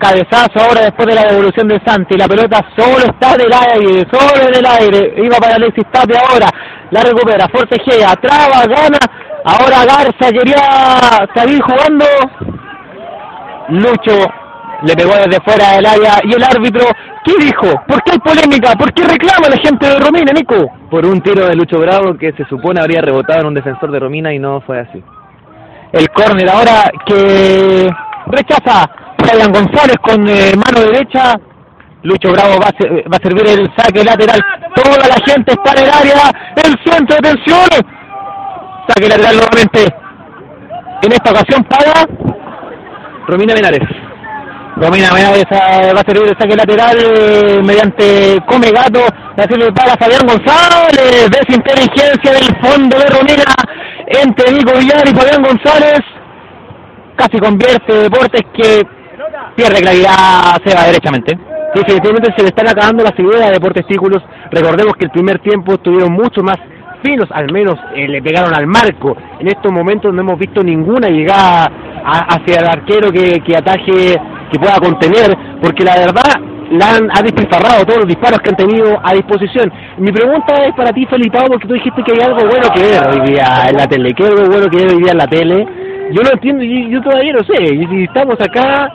cabezazo ahora después de la devolución de Santi, la pelota solo está del aire, solo en el aire, iba para Alexis Tate ahora, la recupera, forcejea, traba, gana, ahora Garza quería seguir jugando, Lucho le pegó desde fuera del área y el árbitro, ¿qué dijo? ¿Por qué hay polémica? ¿Por qué reclama la gente de Romina, Nico? Por un tiro de Lucho Bravo que se supone habría rebotado en un defensor de Romina y no fue así. El córner ahora que rechaza Fabián González con eh, mano derecha. Lucho Bravo va a, ser- va a servir el saque lateral. Toda la gente está en el área. El centro de tensión. Saque lateral nuevamente. En esta ocasión para Romina Menares. Romina Menares eh, va a servir el saque lateral eh, mediante Come Gato. Va a servir para Fabián González. Desinteligencia del fondo de Romina entre Nico Villar y Fabián González. Casi convierte Deportes que pierde claridad, se va derechamente. Definitivamente se le están acabando las ideas de Deportes Tículos. Recordemos que el primer tiempo estuvieron mucho más finos, al menos eh, le pegaron al marco. En estos momentos no hemos visto ninguna llegada a- hacia el arquero que, que ataje, que pueda contener, porque la verdad la han, ha despilfarrado todos los disparos que han tenido a disposición. Mi pregunta es para ti, Felipao, porque tú dijiste que hay algo bueno que ver hoy día en la tele. ¿Qué algo bueno que ver hoy día en la tele? Yo no entiendo, yo, yo todavía no sé. Y si estamos acá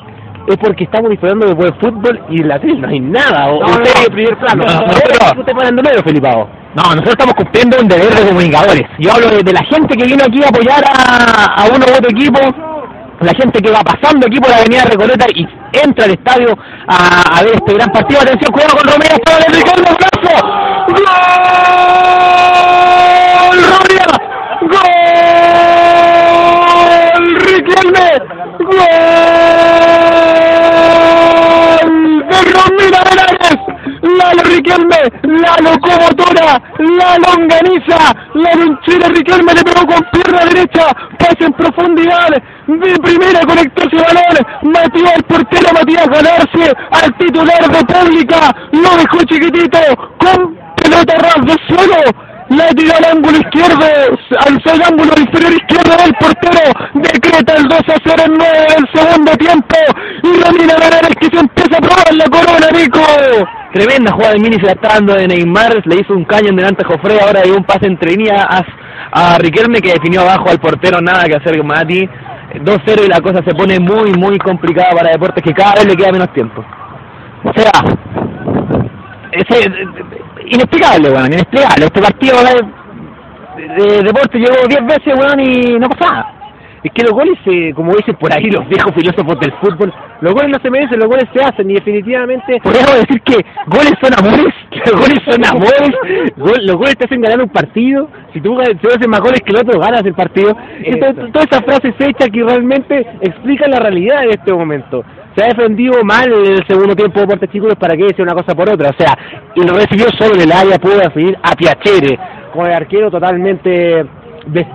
es porque estamos disfrutando de buen fútbol y en la tele no hay nada. O, No, usted no, primer plano. no, no, parándole, Felipao. No, nosotros estamos cumpliendo un deber de comunicadores. Yo hablo de, de la gente que vino aquí a apoyar a, a uno u otro equipo, la gente que va pasando aquí por la avenida Recoleta y entra al estadio a, ver este gran partido. Atención, cuidado con Romero, para el Ricardo Brazo. ¡Gol! ¡Romero! ¡Gol! ¡Riquelme! ¡Gol! ¡De Romina Menares! ¡Lalo Riquelme! ¡La locomotora! ¡La longaniza! ¡La lonchera Riquelme le pegó con pierna derecha! ¡Pase en profundidad! De primera conectó ese balón! ¡Matió al portero Matías Ganarse! ¡Al titular de Pública! ¡Lo dejó chiquitito! ¡Con pelota ras de suelo! La al ángulo izquierdo, al al ángulo inferior izquierdo del portero, decreta el 2 a 0 en 9 del segundo tiempo, y Romina Menares que se empieza a probar la corona, Nico. Tremenda jugada de Mini se la está dando de Neymar, le hizo un caño en delante a Jofre, ahora dio un pase entre líneas a, a Riquelme que definió abajo al portero, nada que hacer Mati. 2-0 y la cosa se pone muy, muy complicada para Deportes que cada vez le queda menos tiempo. O sea, ese, inexplicable, weón, inexplicable. Este partido de, de deporte llegó 10 veces, weón, y no pasa nada. Es que los goles, eh, como dicen por ahí los viejos filósofos del fútbol, los goles no se merecen, los goles se hacen y definitivamente... Podríamos decir que goles son amores, Los goles son amores, gol- los goles te hacen ganar un partido, si tú si haces más goles que el otro ganas el partido. Entonces, todas esas frases hechas que realmente explican la realidad de este momento. Se ha defendido mal en el segundo tiempo de Deportes Chicos para que decir una cosa por otra, o sea, y lo recibió solo en el área, pudo definir a Piacere, con el arquero totalmente des-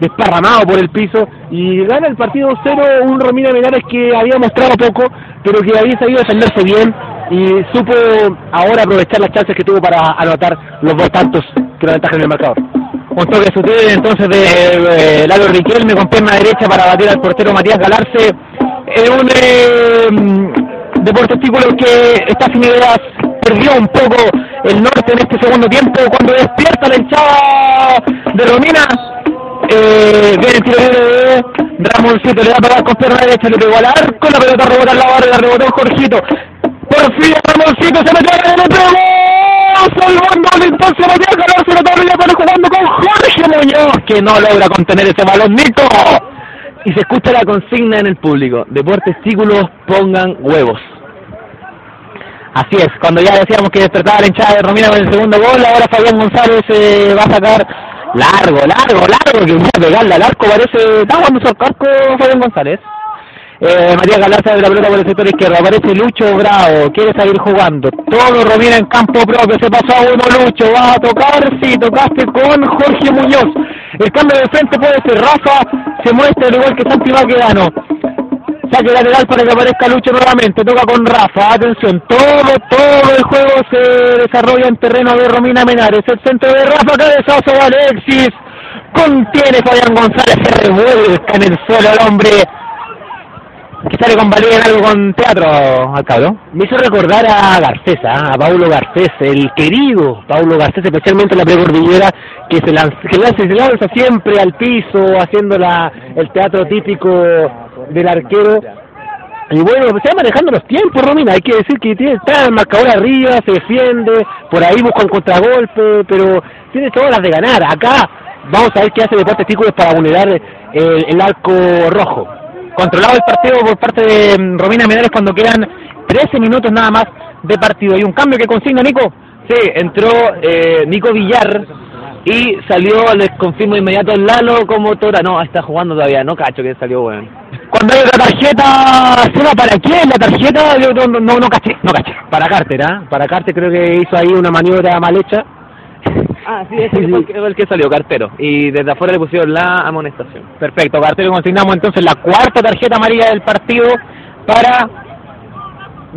desparramado por el piso y gana el partido 2-0 un Romina Menares que había mostrado poco pero que había sabido defenderse bien y supo ahora aprovechar las chances que tuvo para anotar los dos tantos que lo aventajan en el marcador. Un toque sutil entonces de eh, Lalo Riquelme con pierna derecha para batir al portero Matías Galarse. En un eh, Deportes Tículos que está sin ideas, perdió un poco el norte en este segundo tiempo cuando despierta la hinchada de Romina. Eh, viene el tiro de Ramoncito, le va a pegar con pierna derecha, le pegó al arco, la pelota rebota en la barra, la rebotó Jorgito. Por fin Ramoncito se metió en el pegó, salvando la instancia, Matías Galarza, la tabla ya para jugando con Jorge Muñoz, que no logra contener ese balón, Nico. Y se escucha la consigna en el público. Deportes Tículos, pongan huevos. Así es, cuando ya decíamos que despertaba la hinchada de Romina con el segundo gol, ahora Fabián González eh, va a sacar largo, largo, largo, que va a pegarle al arco, parece, está jugando su arco Fabián González. Eh, Matías Galarza de la pelota por el sector izquierdo, aparece Lucho Bravo, quiere seguir jugando, todo Romina en campo propio, se pasó a uno Lucho, va a tocar, sí, tocaste con Jorge Muñoz, el cambio de frente puede ser Rafa, se muestra al igual que Santi Baquedano, saque lateral para que aparezca Lucho nuevamente, toca con Rafa, atención, todo, todo el juego se desarrolla en terreno de Romina Menares, el centro de Rafa, cabezazo de Alexis, contiene Fabián González, se revuelca en el suelo el hombre, que sale con valía en algo con teatro, Alcaldo. Me hizo recordar a Garcés, a Paulo Garcés, el querido Paulo Garcés, especialmente en la precordillera, que se lanza, que lanza, se lanza siempre al piso, haciendo la, el teatro típico del arquero. Y bueno, se va manejando los tiempos, Romina. Hay que decir que tiene, está el marcador arriba, se defiende, por ahí busca un contragolpe, pero tiene todas las de ganar. Acá vamos a ver qué hace Deportes Tículos para vulnerar el, el arco rojo. Controlado el partido por parte de mm, Romina Menares cuando quedan 13 minutos nada más de partido. ¿Y un cambio que consigna Nico? Sí, entró eh, Nico Villar y salió, les confirmo inmediato, Lalo como Tora. No, está jugando todavía, no cacho que salió, weón. Cuando hay otra tarjeta, ¿se va para quién? La tarjeta, yo no, no, no caché, no caché. Para Carter, ¿ah? Para Carter creo que hizo ahí una maniobra mal hecha. Ah, sí, ese fue el que, el que salió, Cartero. Y desde afuera le pusieron la amonestación. Perfecto, Cartero consignamos entonces la cuarta tarjeta amarilla del partido para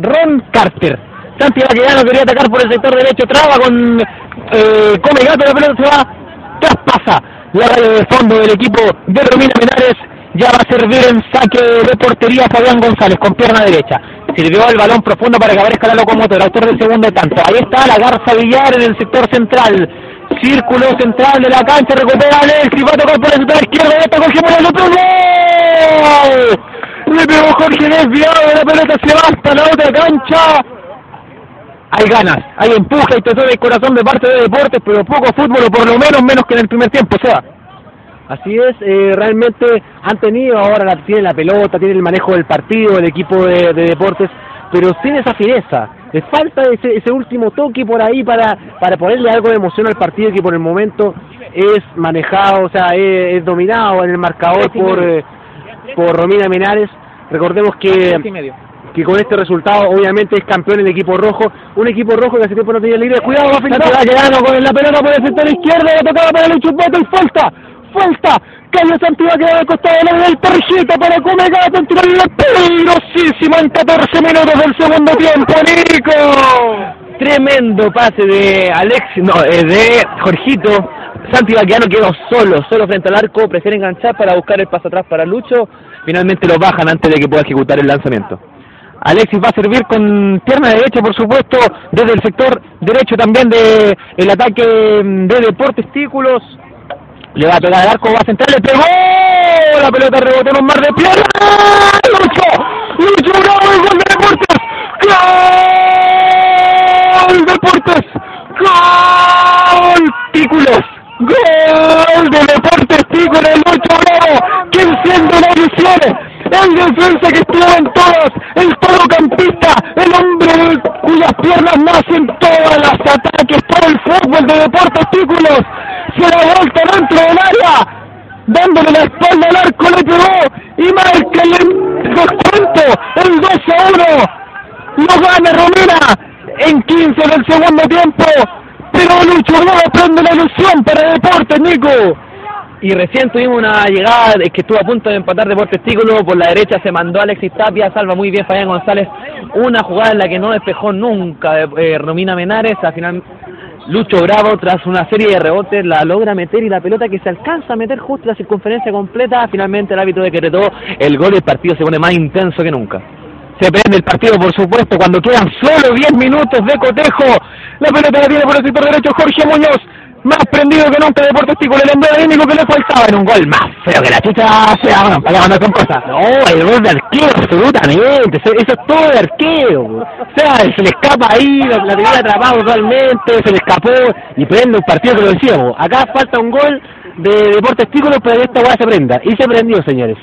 Ron Carter. Santi Baquedano quería atacar por el sector derecho, traba con eh, come gato, la pelota se va, traspasa la raya de fondo del equipo de Romina Menares, ya va a servir en saque de portería Fabián González con pierna derecha. Sirvió el balón profundo para que aparezca la locomotora, autor del segundo tanto. Ahí está la Garza Villar en el sector central. Círculo central de la cancha, recupera Alexis, va a tocar por el sector izquierdo, ya está Jorge Moreno, otro gol. Le pegó Jorge desviado, la pelota se va hasta la otra cancha. Hay ganas, hay empuje, hay tesoro y corazón de parte de deportes, pero poco fútbol, o por lo menos menos que en el primer tiempo, se va. Así es, eh, realmente han tenido ahora, la, la pelota, tienen el manejo del partido, el equipo de, de deportes, pero sin esa fineza. Les falta ese, ese último toque por ahí para, para ponerle algo de emoción al partido que por el momento es manejado, o sea, es, es dominado en el marcador por, eh, por Romina Menares. Recordemos que, que con este resultado obviamente es campeón el equipo rojo, un equipo rojo que hace tiempo no tenía libre. Cuidado, va a con la pelota por el sector izquierdo, la tocaba para Lucho Boto y falta, falta. Calle Santi Baquedano al costado del área del tarjeta para Come Gato, en tirarle peligrosísimo en 14 minutos del segundo tiempo, Nico. Tremendo pase de Alex, no, eh, de Jorgito. Santi Baqueano quedó solo, solo frente al arco, prefiere enganchar para buscar el paso atrás para Lucho. Finalmente lo bajan antes de que pueda ejecutar el lanzamiento. Alexis va a servir con pierna derecha, por supuesto, desde el sector derecho también de ataque de Deportes Tículos. Le va a pegar al arco, va a centrar, le pegó. La pelota rebotó en un mar de pierna. Lucho, Lucho Bravo, gol de Deportes. Gol Deportes. Gol Tículos. Gol de Deportes Tículos, Lucho Bravo, que enciende la ilusión. El defensa que estuvo en todas, el campista, el hombre cuyas piernas nacen todas las ataques por el fútbol de Deportes Tículos, se da vuelta dentro del área, dándole la espalda al arco, le pegó y marca el descuento, el 2 a 1, lo gana Romina en 15 del segundo tiempo, pero Lucho Bravo prende la ilusión para Deportes, Nico. Y recién tuvimos una llegada de- que estuvo a punto de empatar Deportes Tículo, por la derecha se mandó Alexis Tapia, salva muy bien Fabián González, una jugada en la que no despejó nunca eh, Romina Menares, al final Lucho Bravo tras una serie de rebotes la logra meter y la pelota que se alcanza a meter justo la circunferencia completa, finalmente el árbitro decretó el gol y el partido se pone más intenso que nunca. Se prende el partido, por supuesto, cuando quedan solo 10 minutos de cotejo. La pelota la tiene por el sector derecho Jorge Muñoz. Más prendido que nunca Deportes Tico, el envío único que le faltaba en un gol más feo que la chucha sea, bueno, para mandar con cosas. No, el gol de arquero, absolutamente. Eso, es todo de arquero. O sea, se le escapa ahí, la, tenía atrapado totalmente, se le escapó y prende un partido que lo decíamos. Acá falta un gol de Deportes Tico para que esta weá se prenda. Y se prendió, señores.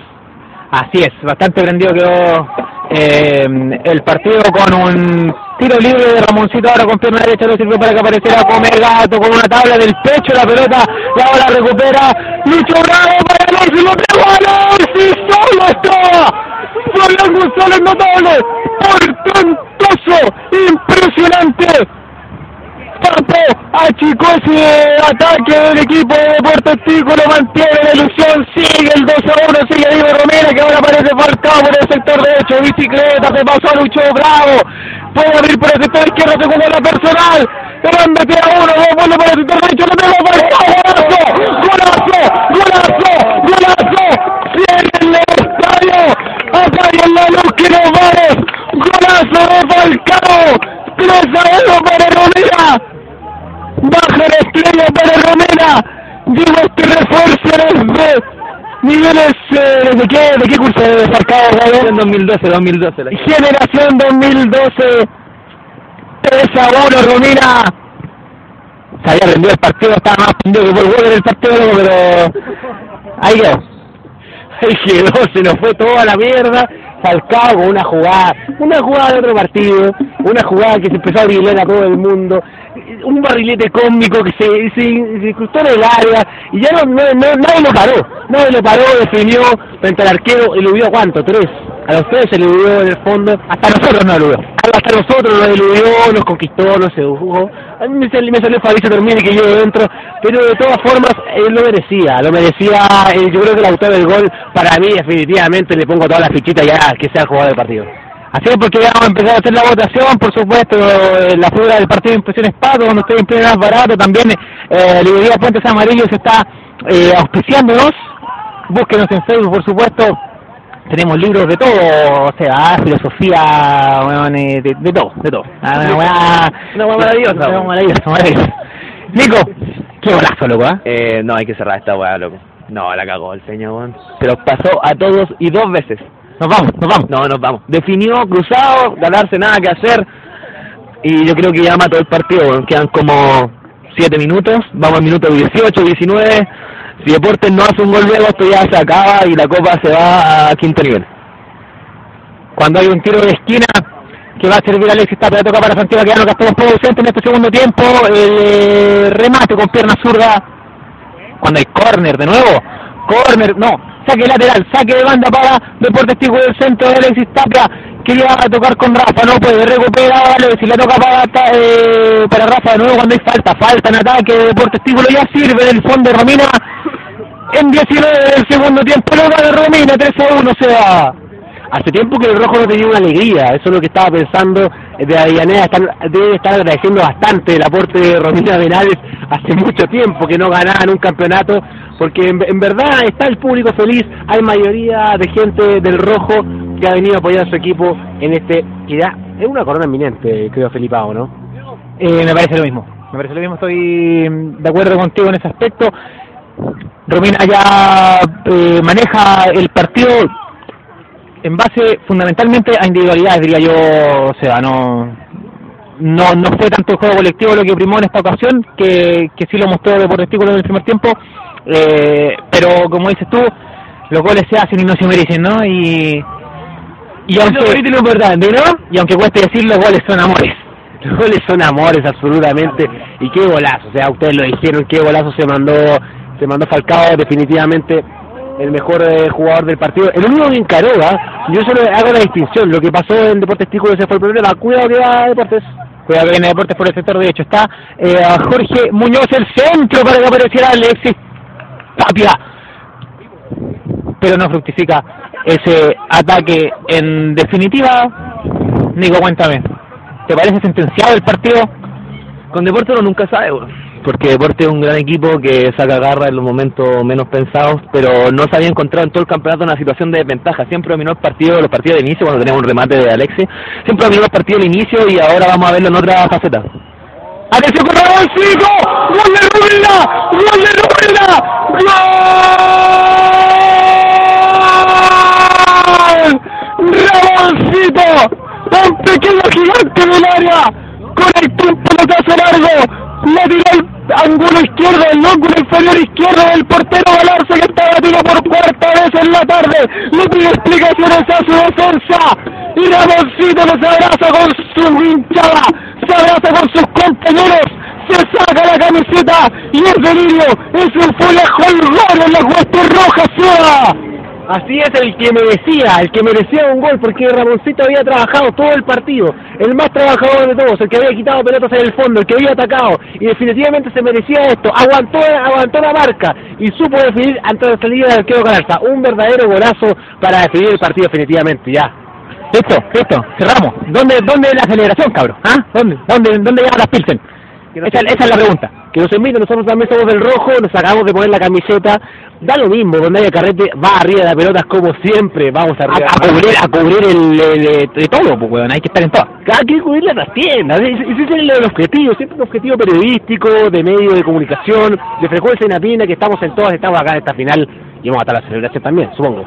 Así es, bastante prendido quedó eh, el partido con un tiro libre de Ramoncito ahora con pierna derecha, no sirve para que apareciera Gato con una tabla del pecho, la pelota, la ahora recupera Lucho Bravo para Lorsi, lo pegó a Lorsi, solo está, Fabián González notable, portentoso, impresionante, Papo achicó ese ataque del equipo de Deportes Tico, lo mantiene la ilusión, sigue el 2 a 1, sigue Diego Romero que ahora aparece Falcao por el sector derecho, bicicleta, se pasó a Lucho Bravo, puede abrir por el sector izquierdo según la personal, grande a uno, dos vuelve por el sector derecho, le pegó Falcao, golazo, golazo, golazo, golazo, cierre en el estadio, apaguen la luz que nos vamos, golazo de Falcao, 3 a 1 para Romera. Baja la estrella para Romera. Digo este refuerzo desde niveles eh, de qué de qué curso de Falcao En 2012, 2012. la- Generación 2012. 3 a 1 Romera. Se había rendido el partido, estaba más prendido que por en el partido, pero ahí quedó. Ahí quedó, se nos fue toda la mierda. Falcao con una jugada, una jugada de otro partido, una jugada que se empezó a brillar a todo el mundo, un barrilete cómico que se, se, se incrustó en el área y ya no, no, nadie lo paró, nadie lo paró, definió frente al arquero, eludió cuánto, tres, a los tres se eludió en el fondo, hasta nosotros no eludió, hasta nosotros nos eludió, nos conquistó, nos sedujo, a mí me salió, me salió Fabricio Termini que yo dentro, pero de todas formas él lo merecía, lo merecía, eh, yo creo que el autor del gol para mí definitivamente le pongo todas las fichitas ya que sea el jugador del partido. Así es porque ya vamos a empezar a hacer la votación, por supuesto, eh, la figura del partido de Impresiones Pato, cuando estoy en pleno más barato, también eh, Librería Puentes Amarillos está eh, auspiciándonos, búsquenos en Facebook, por supuesto, tenemos libros de todo, o sea, filosofía, weón, eh, de, de todo, de todo. Ah, Una weá maravillosa, weón. maravillosa, maravillosa. Nico, qué golazo, loco, ¿ah? Eh, no, hay que cerrar esta weá, loco. No, la cagó el señor, weón. Se los pasó a todos y dos veces. Nos vamos, nos vamos. No, nos vamos. Definió, cruzado, ganarse nada que hacer. Y yo creo que ya mató el partido, weón. Quedan como 7 minutos. Vamos al minuto 18, 19. Si Deportes no hace un gol luego, esto ya se acaba y la copa se va a quinto nivel. cuando hay un tiro de esquina que va a servir a Alexis Tapia, toca para Santiago Quedano, que estamos producentes en este segundo tiempo, el eh, remate con pierna zurda, cuando hay córner de nuevo, córner, no, saque lateral, saque de banda para Deportes Tico del centro de Alexis Tapia, quería tocar con Rafa, no puede, recupera Alexis, le toca para, eh, para Rafa de nuevo cuando hay falta, falta en ataque de Deportes Tico, ya sirve del fondo Romina, en 19 del segundo tiempo, lo gana Romina, 3 a 1 se va. Hace tiempo que el rojo no tenía una alegría, eso es lo que estaba pensando de Avellaneda, están- debe estar agradeciendo bastante el aporte de Romina Benales hace mucho tiempo que no ganaban un campeonato, porque en, verdad está el público feliz, hay mayoría de gente del rojo que ha venido a apoyar a su equipo en este, que ya es una corona eminente, creo Felipao, ¿no? Eh, me parece lo mismo, me parece lo mismo, estoy de acuerdo contigo en ese aspecto. Romina ya eh, maneja el partido en base fundamentalmente a individualidades, diría yo, o sea, no, no, no fue tanto el juego colectivo lo que primó en esta ocasión, que, que sí lo mostró Deportivo en el primer tiempo, eh, pero como dices tú, los goles se hacen y no se merecen, ¿no? Y, y aunque, lo importante, ¿no? Y aunque cueste decir, los goles son amores. Los goles son amores, absolutamente. Y qué golazo, o sea, ustedes lo dijeron, qué golazo se mandó, se mandó Falcao, definitivamente el mejor eh, jugador del partido. El único que encaró, yo solo hago la distinción. Lo que pasó en Deportes Tico ese fue el problema. Cuidado que va a Deportes. Cuidado que viene Deportes por el sector derecho. Está eh, a Jorge Muñoz, el centro para que apareciera Alexis Tapia. Pero no fructifica ese ataque. En definitiva, Nico, cuéntame. ¿Te parece sentenciado el partido? Con Deportes uno nunca sabe. Porque Deporte es un gran equipo que saca garra en los momentos menos pensados, pero no se había encontrado en todo el campeonato una situación de desventaja. Siempre dominó el partido, los partidos de inicio, cuando teníamos un remate de Alexis, siempre dominó los partidos de inicio y ahora vamos a verlo en otra faceta. ¡Atención con Ramoncito! ¡Gol de Rubina! ¡Gol de Rubina! ¡Gol! ¡Ramoncito! Un pequeño gigante del área con el pelotazo largo le tiró el ángulo izquierdo, el ángulo inferior izquierdo del portero Galarza que está batido por cuarta vez en la tarde. Le pide explicaciones a su defensa. Y Ramoncito los abraza con su hinchada, se abraza con sus compañeros, se saca la camiseta y es delirio, es un al en la hueste roja ciudad. Así es el que merecía, el que merecía un gol, porque Ramoncito había trabajado todo el partido, el más trabajador de todos, el que había quitado pelotas en el fondo, el que había atacado, y definitivamente se merecía esto, aguantó, aguantó la marca y supo definir ante la salida del arquero Galarza, un verdadero golazo para definir el partido definitivamente, ya. Listo, listo, cerramos. ¿Dónde, dónde es la celebración, cabrón? ¿Ah? ¿Dónde, dónde, dónde llegan las Pilsen? Esa, esa es la pregunta. Que nos inviten, nosotros también somos del rojo, nos acabamos de poner la camiseta, da lo mismo, donde haya carrete, va arriba de las pelotas como siempre, vamos A, arriba. a cubrir, a cubrir el, el- el- de todo, pues, weón, hay que estar en todas. Hay que cubrir las tiendas, ese es el, el objetivo, siempre un objetivo periodístico, de medio de comunicación, de frecuencia natina, que estamos en todas, estamos acá en esta final y vamos a estar a la celebración también, supongo.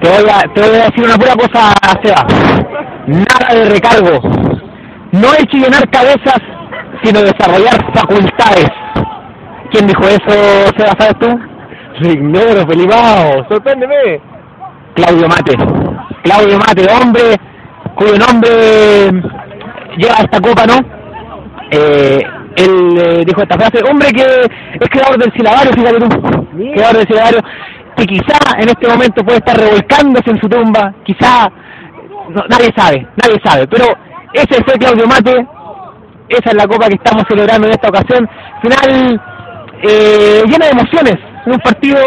Te voy, a, te voy a decir una pura cosa, Seba. Nada de recargo. No hay que llenar cabezas, sino desarrollar facultades. ¿Quién dijo eso, Seba, sabes tú? Ignoro, Felipao, sorpréndeme. Claudio Mate. Claudio Mate, hombre cuyo nombre lleva esta copa, ¿no? Eh, él eh, dijo esta frase, hombre que es creador del silabario, fíjate tú, Bien. creador del silabario, que quizá en este momento puede estar revolcándose en su tumba, quizá, no, nadie sabe, nadie sabe, pero ese fue Claudio Mate, esa es la copa que estamos celebrando en esta ocasión, final eh, llena de emociones, un partido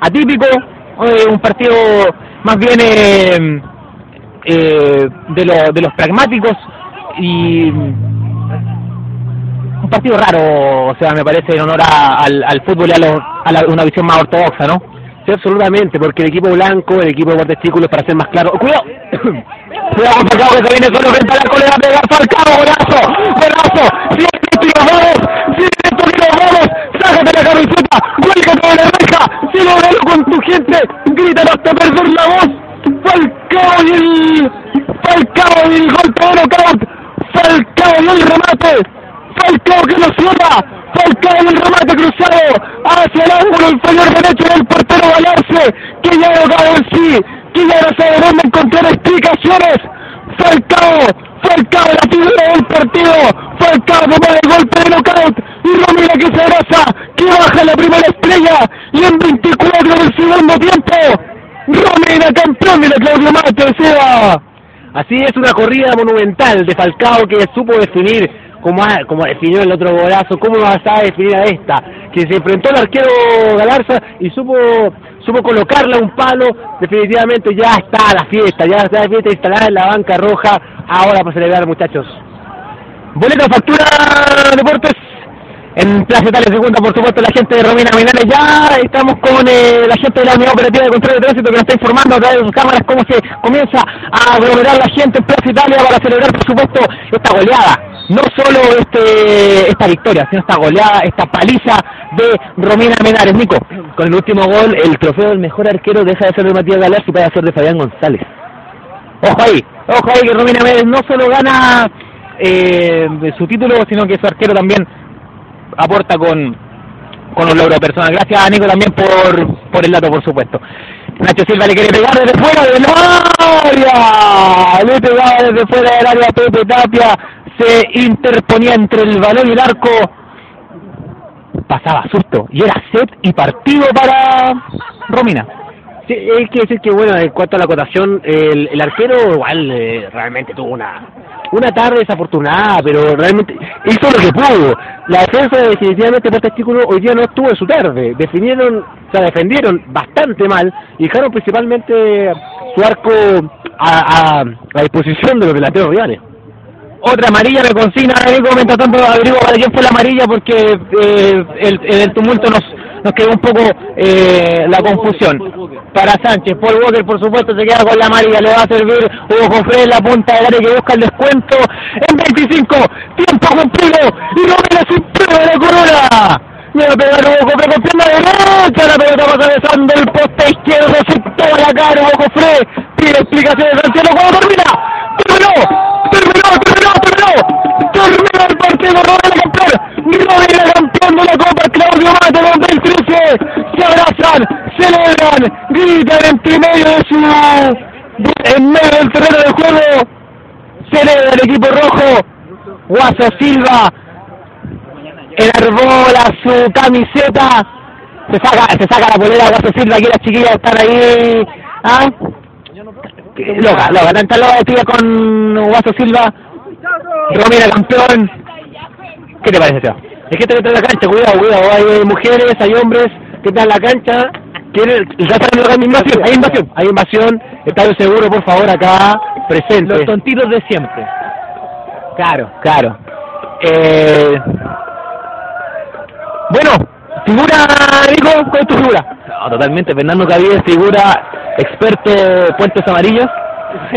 atípico, eh, un partido más bien eh, eh, de, lo- de los pragmáticos y un partido raro, o sea, me parece en honor al fútbol y a, lo- a la- una visión más ortodoxa, ¿no? Sí, absolutamente, porque el equipo blanco, el equipo de guardestículos, para ser más claro. ¡Oh, ¡Cuidado! Cuidado con Falcao que se viene solo frente al arco, le va a pegar Falcao, golazo, golazo, vamos, sigue esto y nos vamos, sácate la camiseta, vuélcate de la oreja, celebralo con tu gente, grítalo hasta perder la voz, Falcao y el, Falcao y el golpe de knockout, Falcao y el remate, Falcao que lo cierra, Falcao y el remate cruzado hacia el ángulo inferior derecho del portero Galarse, que ya cabe en sí, que ya no sabe dónde encontrar explicaciones. Falcao, Falcao la figura del partido, Falcao que el golpe de knockout. Y Romina que se abraza, que baja la primera estrella. Y en 24 del segundo tiempo, Romina campeón de la Claudio Mate, Seba. Así es una corrida monumental de Falcao que supo definir, como, ha- como definió el otro golazo, cómo va a definir a esta, que se enfrentó al arquero Galarza y supo supo colocarle a un palo, definitivamente ya está la fiesta, ya está la fiesta instalada en la banca roja, ahora para celebrar muchachos. Boleto factura deportes en Plaza Italia Segunda, por supuesto, la gente de Romina Minares. Ya estamos con eh, la gente de la Unidad Operativa de Control de Tránsito que nos está informando a través de sus cámaras cómo se comienza a aglomerar la gente en Plaza Italia para celebrar, por supuesto, esta goleada. No solo este esta victoria, sino esta goleada, esta paliza de Romina Minares. Nico, Con el último gol, el trofeo del mejor arquero deja de ser de Matías Galarza y pasa a ser de Fabián González. ojo ahí, ojo ahí que Romina Minares no solo gana eh, su título, sino que su arquero también aporta con, con un logro personal. Gracias, Nico, también por, por el dato, por supuesto. Nacho Silva le quiere pegar desde fuera del área. Le pegaba desde fuera del área a Pepe Tapia. Se interponía entre el balón y el arco. Pasaba susto. Y era set y partido para Romina. Sí, hay que decir que, bueno, en cuanto a la acotación, el, el arquero igual eh, realmente tuvo una una tarde desafortunada, pero realmente hizo lo que pudo. La defensa definitivamente por testículo hoy día no estuvo en su tarde. Definieron, o sea, defendieron bastante mal y dejaron principalmente su arco a, a, a disposición de los delanteros rivales. Otra amarilla me consigna, Nico, mientras tanto averiguo para quién fue la amarilla porque eh, el, el tumulto nos, nos quedó un poco eh, la confusión. Para Sánchez, Paul Walker por supuesto se queda con la amarilla, le va a servir Hugo Jofre en la punta del área que busca el descuento en 25, tiempo cumplido y viene sin prueba de la corona. Me va a pegar Hugo Jofre con pierna derecha, la pelota va atravesando el poste izquierdo, toda la cara Hugo Jofre, pide explicaciones Santiago cuando termina, terminó, terminó, terminó, terminó, terminó partido, Robert campeón, Robert campeón de la Copa, Claudio Mate 2013, se abrazan, celebran, gritan entre medio de su, en medio del terreno de juego, celebra el equipo rojo, Guaso Silva, enarbola su camiseta, se saca, se saca la polera Guaso Silva, aquí las chiquillas están ahí, ¿ah? Loca, loca, tanta loca tía con Guaso Silva, Romina campeón, ¿qué te parece, Seba? Es que te la cancha, cuidado, cuidado, hay mujeres, hay hombres que están en la cancha, ya en la invasión, hay invasión, hay invasión, estadio seguro, por favor, acá, presente. Los tontitos de siempre. Claro, claro. Eh, bueno, figura, Nico, ¿cuál es tu figura? No, totalmente. Fernando Caviedes, figura experto puentes amarillos,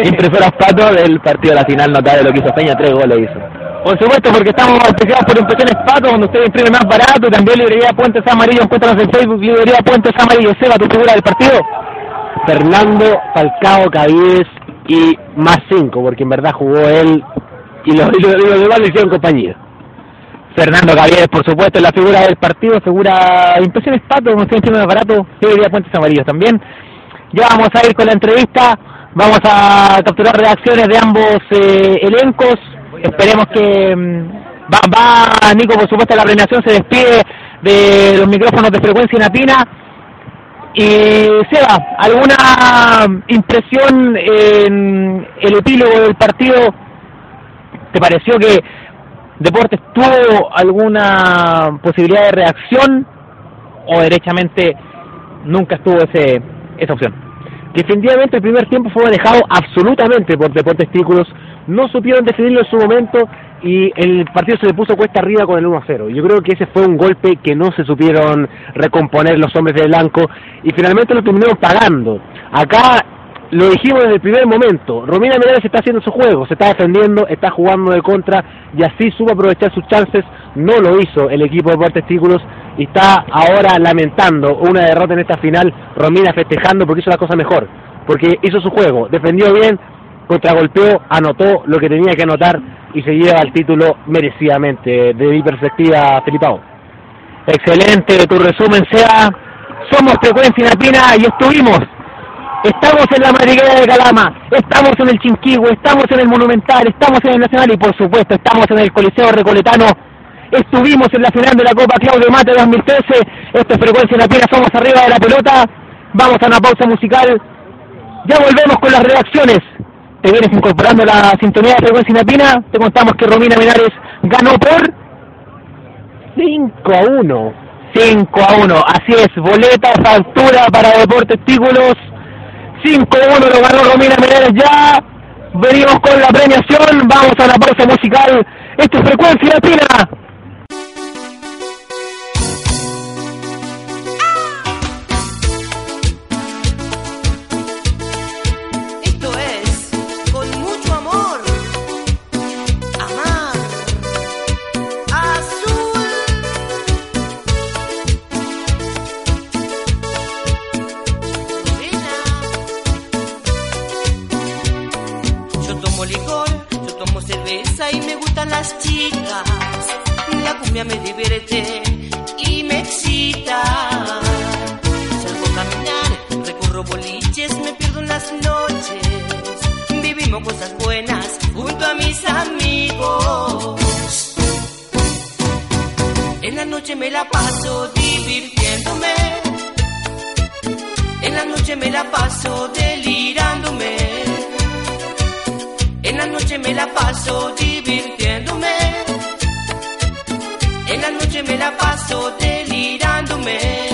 impresoras pato del partido de la final notable lo que hizo Peña, tres goles hizo. Por supuesto, porque estamos auspiciados por Impresiones Pato, donde usted imprime más barato, y también librería Puentes Amarillos, encuéntranos en Facebook, librería Puentes Amarillos. Seba, tu figura del partido. Fernando Falcao Caviedes y más cinco, porque en verdad jugó él y los, y los, demás hicieron compañía. Fernando Cavieres, por supuesto, es la figura del partido, figura Impresiones Pato, como usted imprime más barato, librería Puentes Amarillos también. Ya vamos a ir con la entrevista, vamos a capturar reacciones de ambos eh, elencos. Esperemos que mm, va, va Nico, por supuesto, la premiación se despide de los micrófonos de frecuencia Napina. Y Seba, ¿alguna impresión en el epílogo del partido? ¿Te pareció que Deportes tuvo alguna posibilidad de reacción o derechamente nunca estuvo ese, esa opción? Definitivamente el primer tiempo fue manejado absolutamente por Deportes Tículos, no supieron definirlo en su momento y el partido se le puso cuesta arriba con el 1 a 0. Yo creo que ese fue un golpe que no se supieron recomponer los hombres de blanco y finalmente lo terminaron pagando. Acá lo dijimos desde el primer momento, Romina Mireles está haciendo su juego, se está defendiendo, está jugando de contra y así supo aprovechar sus chances, no lo hizo el equipo de Deportes Tículos y está ahora lamentando una derrota en esta final, Romina festejando porque hizo la cosa mejor, porque hizo su juego, defendió bien, contragolpeó, anotó lo que tenía que anotar y se lleva el título merecidamente, de mi perspectiva, Felipao. Excelente tu resumen, sea. Somos Frecuencia Inapina y estuvimos. Estamos en la madriguera de Calama, estamos en el Chinquihue, estamos en el Monumental, estamos en el Nacional y por supuesto estamos en el Coliseo Recoletano. Estuvimos en la final de la Copa Claudio Mate 2013. Esto es Frecuencia Inapina, somos arriba de la pelota. Vamos a una pausa musical. Ya volvemos con las reacciones. Te vienes incorporando a la sintonía de Frecuencia Inapina. Te contamos que Romina Menares ganó por 5 a 1. 5 a 1. Así es, boleta, factura para Deportes Tículos. 5 a 1 lo ganó Romina Menares ya. Venimos con la premiación. Vamos a una pausa musical. Esto es Frecuencia Latina. Y me excita. Salgo a caminar, recorro boliches, me pierdo en las noches. Vivimos cosas buenas junto a mis amigos. En la noche me la paso divirtiéndome. En la noche me la paso delirándome. En la noche me la paso divirtiéndome. En la noche me la paso delirándome.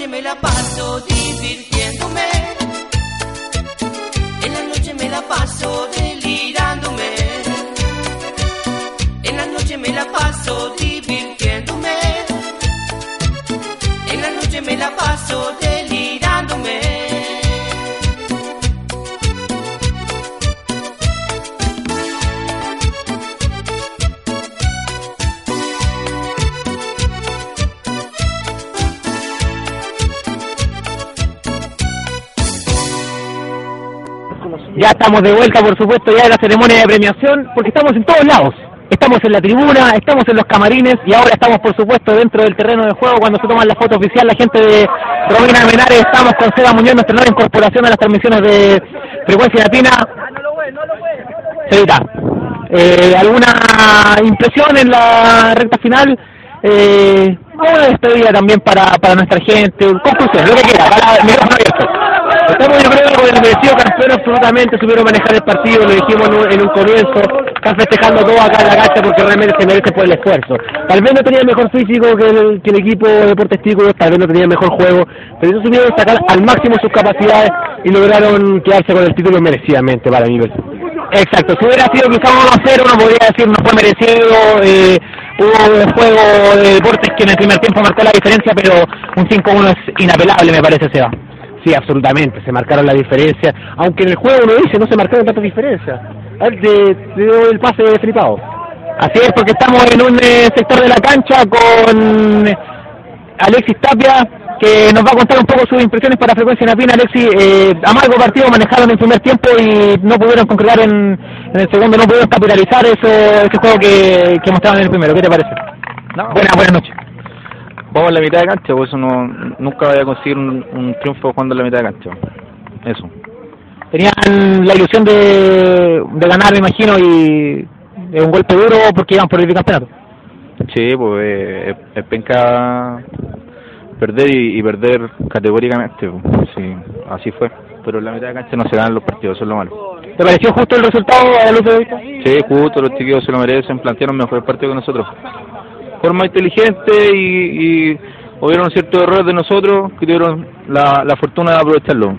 Noche me la paso divirtiéndome. Ya estamos de vuelta, por supuesto, ya en la ceremonia de premiación, porque estamos en todos lados. Estamos en la tribuna, estamos en los camarines y ahora estamos, por supuesto, dentro del terreno de juego cuando se toman la foto oficial. La gente de Romina Menares, estamos con Seba Muñoz, nuestra nueva incorporación a las transmisiones de Frecuencia Latina. Sebita, eh, ¿alguna impresión en la recta final? Eh, una despedida también para, para nuestra gente, conclusión, lo que quiera, para el micrófono abierto. Estamos yo creo con el merecido campeón absolutamente, supieron manejar el partido, lo dijimos en un, en un comienzo, están festejando todo acá en la cancha porque realmente se merece por el esfuerzo. Tal vez no tenía mejor físico que el, equipo de Deportes Tículos, tal vez no tenía mejor juego, pero ellos supieron sacar al máximo sus capacidades y lograron quedarse con el título merecidamente para mí. Exacto, si hubiera sido quizá 1 a 0, uno podría decir no fue merecido, eh, hubo un juego de deportes que en el primer tiempo marcó la diferencia, pero un 5-1 es inapelable, me parece, Seba. Sí, absolutamente, se marcaron la diferencia, aunque en el juego uno dice no se marcaron tantas diferencias. Él te, te dio el pase flipado. Así es, porque estamos en un eh, sector de la cancha con Alexis Tapia, que nos va a contar un poco sus impresiones para Frecuencia Napina. Alexis, eh, amargo partido, manejaron en el primer tiempo y no pudieron concretar en, en el segundo, no pudieron capitalizar eso, ese juego que, que mostraban en el primero. ¿Qué te parece? Buenas, buenas noches. Vamos en la mitad de cancha, pues eso no, nunca voy a conseguir un, un triunfo jugando en la mitad de cancha. Eso. Tenían la ilusión de, de ganar, me imagino, y es un golpe duro porque iban por el bicampeonato. Sí, pues eh, es, penca perder y, y perder categóricamente. pues, Sí, así fue. Pero en la mitad de cancha no se ganan los partidos, eso es lo malo. ¿Te pareció justo el resultado a la luz de vista? Sí, justo, los chiquillos se lo merecen, plantearon mejor partido que nosotros. Inteligentes y, y hubieron ciertos errores de nosotros que tuvieron la, la fortuna de aprovecharlo.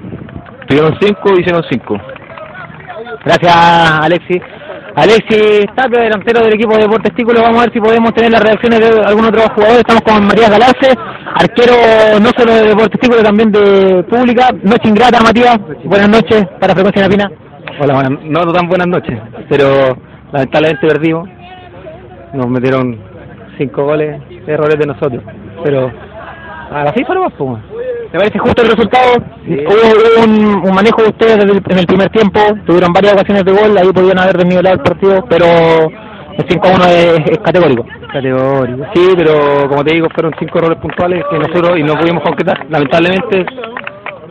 Tuvieron cinco y hicieron cinco. Gracias, Alexis. Alexis Tapia, delantero del equipo de Deportes Tículo. Vamos a ver si podemos tener las reacciones de algún otro jugador. Estamos con Matías Galace, arquero no solo de Deportes Tículo, también de Pública. Noche ingrata, Matías. Buenas noches para Frecuencia Napina. Hola, buenas, no tan buenas noches, pero lamentablemente perdimos. Nos metieron cinco goles, errores de nosotros. Pero a la FIFA no más, pues. ¿Te parece justo el resultado? Hubo un, un manejo de ustedes desde el- en el primer tiempo, tuvieron varias ocasiones de gol, ahí podían haber desnivelado el partido, pero el 5-1 es, es categórico. Categórico. Sí, pero como te digo, fueron cinco errores puntuales que nosotros y no pudimos concretar, lamentablemente.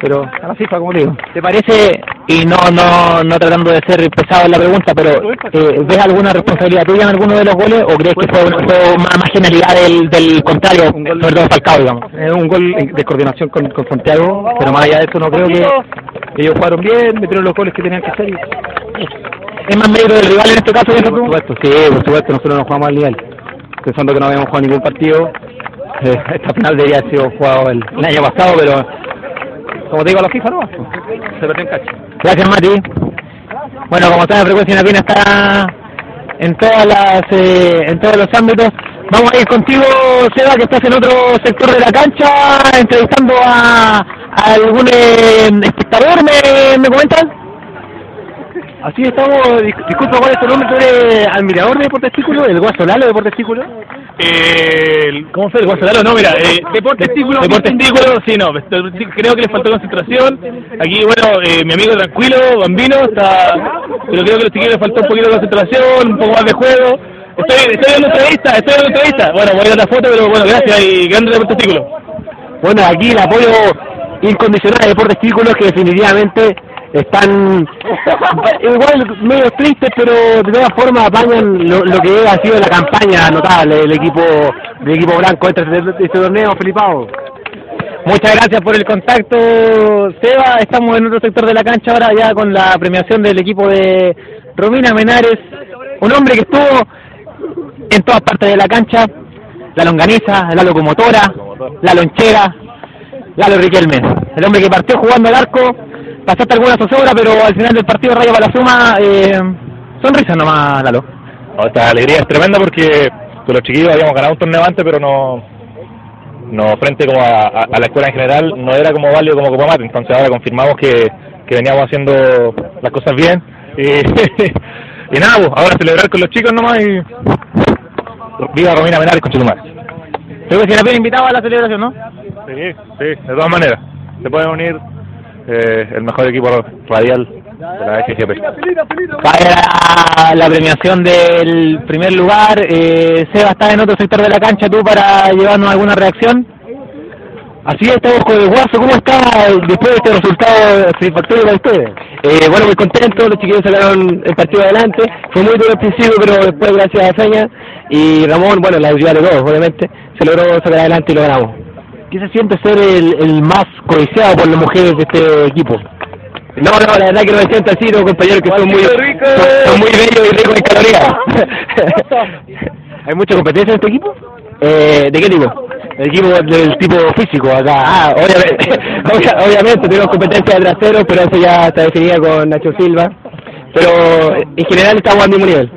Pero a la FIFA, como te digo. ¿Te parece, y no no no tratando de ser pesado en la pregunta, pero eh, ¿ves alguna responsabilidad tuya en alguno de los goles o crees que fue, fue más, genialidad del, del contrario, sobre todo Falcao, digamos? Es un gol de coordinación con, con Santiago, pero más allá de eso no creo que ellos jugaron bien, metieron los goles que tenían que hacer. y- ¿Es más mérito del rival en este caso? Sí, por supuesto, sí, por supuesto, nosotros no jugamos al nivel. Pensando que no habíamos jugado ningún partido, eh, esta final debería haber sido jugado el, el año pasado, pero como te digo, la FIFA no, se perdió en cacho. Gracias, Mati. Bueno, como saben, Frecuencia Napina está en todas las eh, en todos los ámbitos. Vamos a ir contigo, Seba, que estás en otro sector de la cancha, entrevistando a, a algún eh, espectador, ¿me, me comentan? Así estamos, dis- disculpa, ¿cuál es tu nombre? ¿Tú eres admirador de Deportes Tículo? ¿El Guaso Lalo de Deportes Tículo? ¿Cómo fue el Guaso Lalo? No, mira, eh, Deportes Tículo, Deportes Tículo, sí, no, creo que le faltó concentración. Aquí, bueno, eh, mi amigo tranquilo, Bambino, está, pero creo que a los chiquillos les faltó un poquito de concentración, un poco más de juego. Estoy, estoy en entrevista, estoy en entrevista. Bueno, voy a ir a otra foto, pero bueno, gracias y grande Deportes Tículo. Bueno, aquí el apoyo incondicional de Deportes Tículos que definitivamente están igual medio tristes, pero de todas formas apañan lo, lo que ha sido la campaña notable del equipo del equipo blanco este, este torneo, Felipao. Muchas gracias por el contacto, Seba. Estamos en otro sector de la cancha ahora ya con la premiación del equipo de Romina Menares, un hombre que estuvo en todas partes de la cancha, la longaniza, la locomotora, la lonchera, Lalo Riquelme, el hombre que partió jugando al arco, pasó hasta alguna zozobra, pero al final del partido Rayo para la suma, eh, sonrisa nomás, Lalo. No, esta alegría es tremenda porque con los chiquillos habíamos ganado un torneo antes, pero no, no frente como a, a- a la escuela en general, no era como válido como Copa Mate. Entonces ahora confirmamos que, que veníamos haciendo las cosas bien. Y, y nada, pues, ahora celebrar con los chicos nomás y viva Romina Menares con Chetumal. Creo que si la bien invitado a la celebración, ¿no? Sí, sí, de todas maneras. Se puede unir eh, el mejor equipo radial de la FGP. Para la premiación del primer lugar, eh, Seba está en otro sector de la cancha, tú para llevarnos alguna reacción. Así es, estamos con el Guaso, ¿cómo está después de este resultado satisfactorio para ustedes? Eh, bueno, muy contento, los chiquillos sacaron el partido adelante, fue muy duro al principio, pero después gracias a Feña y Ramón, bueno, la ayuda de todos, obviamente, se logró sacar adelante y lo ganamos. ¿Qué se siente ser el, el más codiciado por las mujeres de este equipo? No, no, la verdad que no me siento así, los compañeros que son muy, son, son muy bellos y ricos en calorías. ¿Hay mucha competencia en este equipo? eh, ¿De qué tipo? El equipo del tipo físico acá. Ah, obviamente, obvia- obviamente tenemos competencia de traseros, pero eso ya está definida con Nacho Silva. Pero en general estamos al mismo nivel.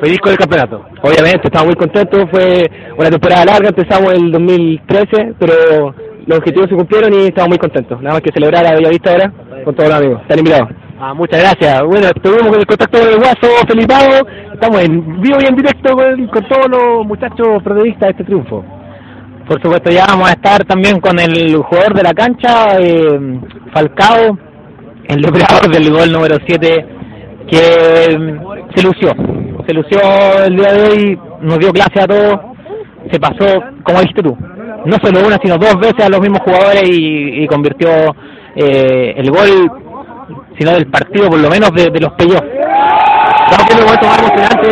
Feliz con el campeonato. Obviamente, estamos muy contentos. Fue una temporada larga, empezamos el 2013, pero los objetivos se cumplieron y estamos muy contentos. Nada más que celebrar a Bellavista ahora con todos los amigos. Están invitados. Ah, muchas gracias. Bueno, estuvimos con el contacto con el Guaso, Felipado. Estamos en vivo y en directo con, con todos los muchachos protagonistas de este triunfo. Por supuesto, ya vamos a estar también con el jugador de la cancha, eh, Falcao, el operador del gol número 7, que mm, se lució. Se lució el día de hoy, nos dio clase a todos, se pasó, como dijiste tú, no solo una, sino dos veces a los mismos jugadores y, convirtió eh, el gol, sino del partido, por lo menos de, los playoffs. Estamos un momento más emocionante,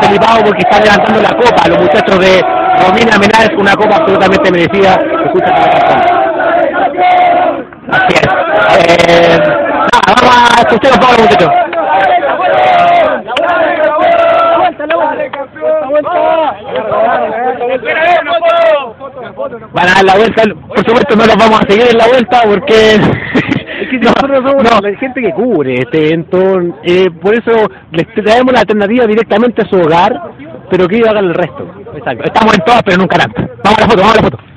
Felipao, porque está levantando la copa. Los muchachos de Romina Menares, una copa absolutamente merecida. Escucha. Así es. Eh, vamos a escuchar un poco, muchachos. Van a dar la vuelta, por supuesto no los vamos a seguir en la vuelta porque Es que nosotros somos la gente que cubre este evento, eh, por eso les traemos la alternativa directamente a su hogar, pero que ellos hagan el resto. Exacto, estamos en todas pero nunca en tanto. Vamos a la foto, vamos a la foto.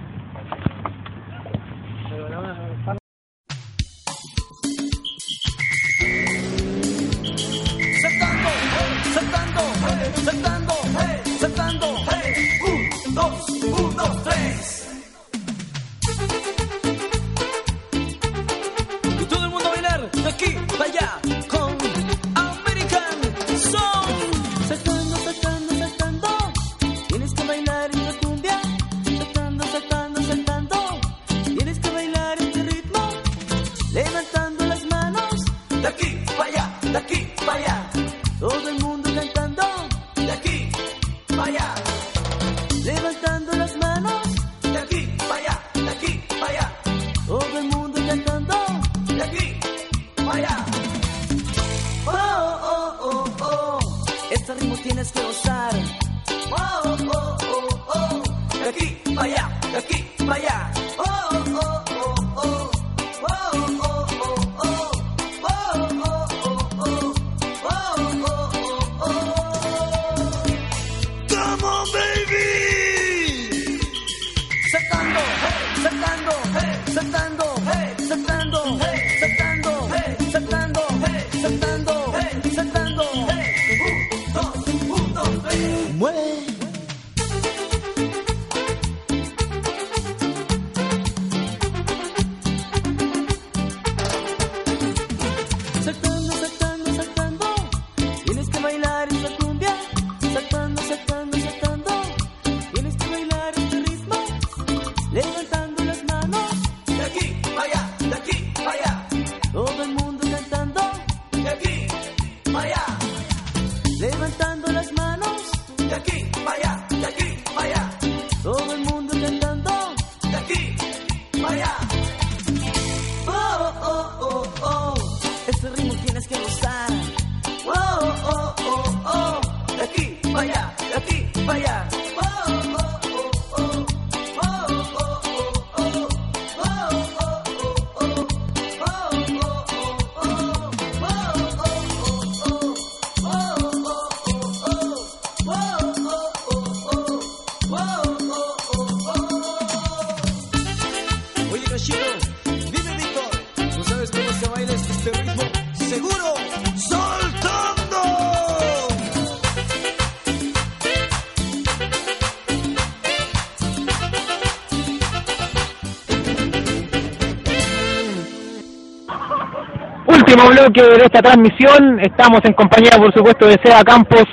Último bloque de esta transmisión. Estamos en compañía, por supuesto, de Seba Campos.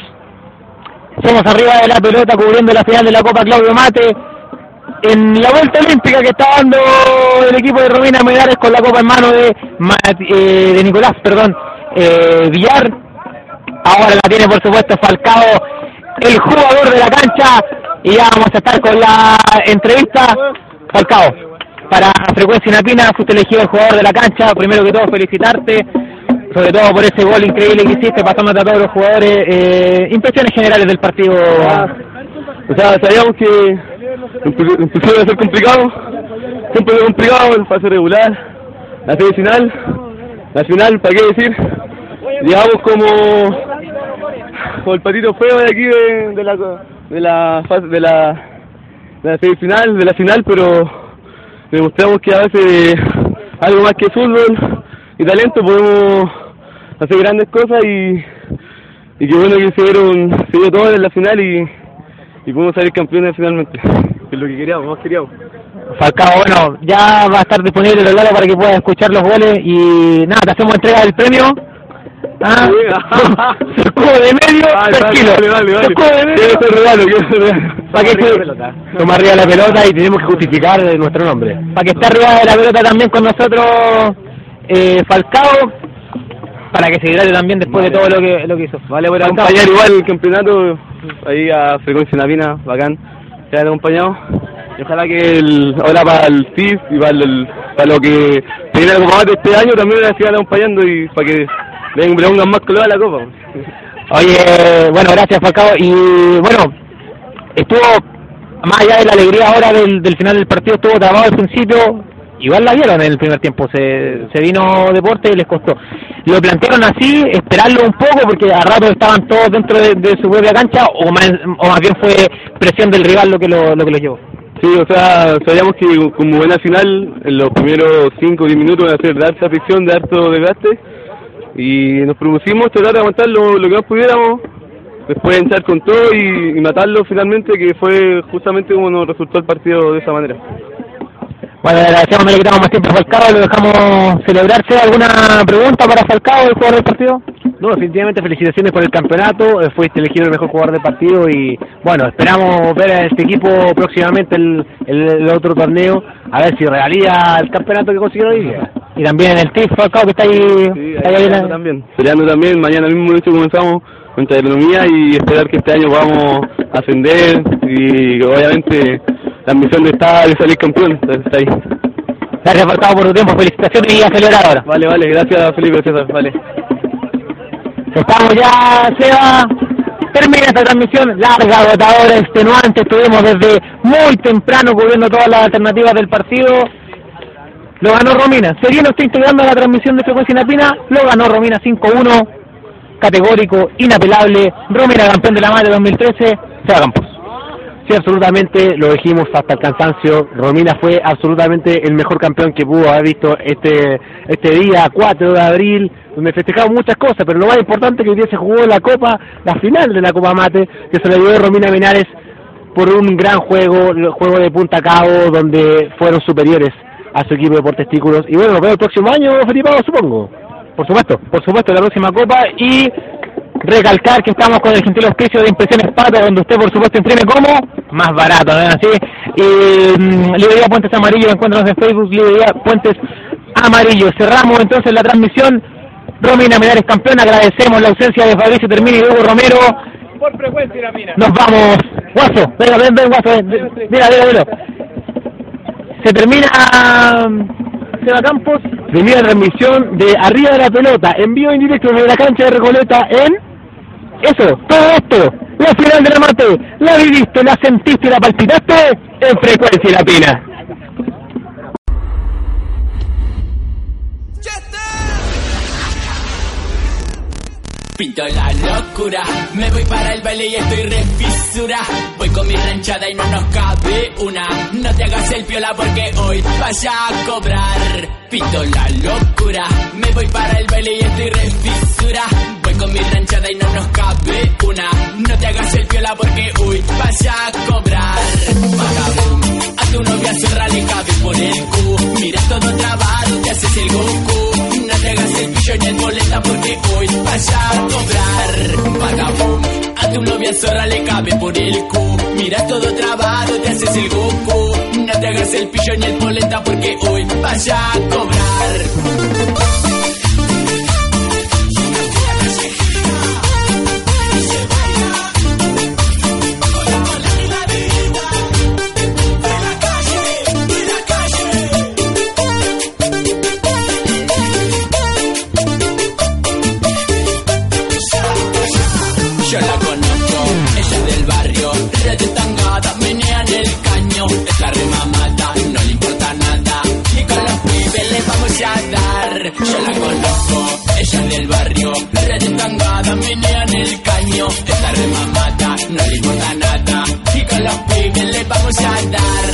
Somos arriba de la pelota cubriendo la final de la Copa Claudio Mate. En la vuelta olímpica que está dando el equipo de Romina Medares con la copa en mano de, eh, de Nicolás, perdón, eh, Villar. Ahora la tiene, por supuesto, Falcao, el jugador de la cancha. Y ya vamos a estar con la entrevista. Falcao, para Frecuencia Inapina, fuiste elegido el jugador de la cancha. Primero que todo, felicitarte, sobre todo por ese gol increíble que hiciste, pasándote a todos los jugadores. Eh, impresiones generales del partido. O sea, sabíamos que empe- empezó a ser complicado, siempre fue complicado el fase regular, la semifinal, la final, ¿para qué decir? Llegamos como, como el patito feo de aquí de, la de la de la de la semifinal, de la final, pero demostramos que a veces algo más que fútbol y talento podemos hacer grandes cosas y, y qué bueno que se dieron, se dio todo en la final y y podemos salir campeones finalmente, que es lo que queríamos, más queríamos. Falcao, bueno, ya va a estar disponible el para que puedas escuchar los goles y nada, te hacemos entrega del premio. Ah, su escudo de medio, tranquilo. dale. Su escudo de medio. Quiero ese regalo, quiero ese regalo. Para que esté- Toma arriba la pelota y tenemos que justificar nuestro nombre. Para que esté arriba de la pelota también con nosotros eh, Falcao, para que se hidrate también después de todo lo que, lo que hizo. Vale, Falcao. acompañar igual el campeonato, ahí a Frecuencia Navina, bacán, que hayan acompañado. Y ojalá que el, ahora para el CIF y para, el, para lo que se viene la Copa Mate este año también la sigan acompañando y para que le pongan más color a la Copa. Oye, bueno, gracias Falcao. Y bueno, estuvo, más allá de la alegría ahora del, del final del partido, estuvo trabado al principio. Igual la vieron en el primer tiempo, se, se vino deporte y les costó. Lo plantearon así, esperarlo un poco, porque a rato estaban todos dentro de, de su propia cancha, o más, o más bien fue presión del rival lo que lo, lo que los llevó. Sí, o sea, sabíamos que como buena final, en los primeros 5 o 10 minutos iba a ser de harta fricción, de harto desgaste, y nos propusimos tratar de aguantar lo, lo que más pudiéramos, después entrar con todo y, y matarlo finalmente, que fue justamente como nos resultó el partido de esa manera. Bueno, le agradecemos, no le quitamos más tiempo a Falcao, lo dejamos celebrarse. ¿Alguna pregunta para Falcao, el jugador del partido? No, definitivamente felicitaciones por el campeonato, eh, fuiste elegido el mejor jugador del partido y bueno, esperamos ver a este equipo próximamente el, el, el otro torneo, a ver si realiza el campeonato que consiguieron hoy día. Y también el TIF, Falcao, que está ahí. Sí, está ahí ahí también. Mañana mismo de hecho comenzamos contra economía y esperar que este año podamos ascender y obviamente la ambición de estar de salir campeón está ahí. Gracias, Falcao, por tu tiempo. Felicitaciones y a celebrar ahora. Vale, vale, gracias Felipe César, vale. Estamos ya, Seba. Termina esta transmisión larga, agotadora, extenuante. Estuvimos desde muy temprano cubriendo todas las alternativas del partido. Lo ganó Romina. Si alguien no está integrando la transmisión de Frecuencia Inapina, lo ganó Romina 5-1. Categórico, inapelable. Romina campeón de la madre 2013. Seba Campos. Sí, absolutamente, lo dijimos hasta el cansancio. Romina fue absolutamente el mejor campeón que pudo haber visto este este día, 4 de abril, donde festejamos muchas cosas, pero lo más importante que hoy día se jugó la Copa, la final de la Copa Mate, que se le dio Romina Menares por un gran juego, el juego de punta a cabo, donde fueron superiores a su equipo de por testículos. Y bueno, nos vemos el próximo año, Felipe, supongo. Por supuesto, por supuesto, la próxima copa y recalcar que estamos con el gentil auspicio de Impresiones Pato, donde usted por supuesto imprime como más barato, ¿no así? Y mm, Librería Puentes Amarillo, encuéntranos en Facebook, Librería Puentes Amarillo. Cerramos entonces la transmisión. Romina Menares campeón, agradecemos la ausencia de Fabricio Termini y Hugo Romero. Por frecuencia la mina. Nos vamos. Guaso, venga, ven, ven, Guaso, ven, mira, mira, mira. Se termina mm, Seba Campos. Primera transmisión de Arriba de la Pelota, en vivo en directo desde la cancha de Recoleta en... Eso, todo esto, La final de la mate, la viviste, la sentiste la palpitaste en frecuencia y Pinto la locura, me voy para el baile y estoy refisura. Voy con mi ranchada y no nos cabe una. No te hagas el piola porque hoy vaya a cobrar. Pinto la locura, me voy para el baile y estoy refisura. Voy con mi ranchada y no nos cabe una. No te hagas el piola porque hoy vaya a cobrar. Vagabundo, a tu novia zorra le cabe por el cu. Mira todo trabado, te haces el Goku. No te hagas el pillo el boleta porque hoy vaya a cobrar. Vagabundo, a tu novia zorra le cabe por el cu. Mira todo trabado, te haces el Goku. No te hagas el pillo ni el polenta porque hoy vaya a cobrar. Yo la conozco, ella es del barrio, red de tangada, menea en el caño, está remamada, no le importa nada, y con los pibes le vamos a dar.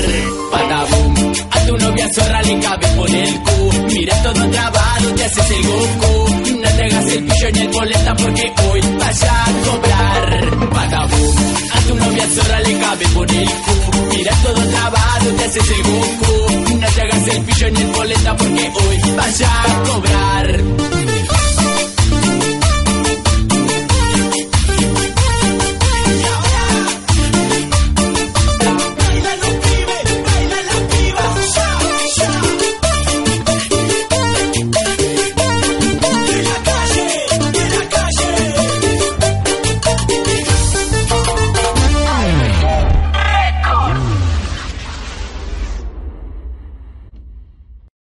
Patabum, a tu novia zorra le cabe por el cu, mira todo trabado, te haces el Goku, no te hagas el pillo ni el boleta porque hoy vaya a cobrar. Patabum, a tu novia zorra le cabe por el cu, el Goku, no te hagas el pillo ni el boleta porque hoy vaya a cobrar.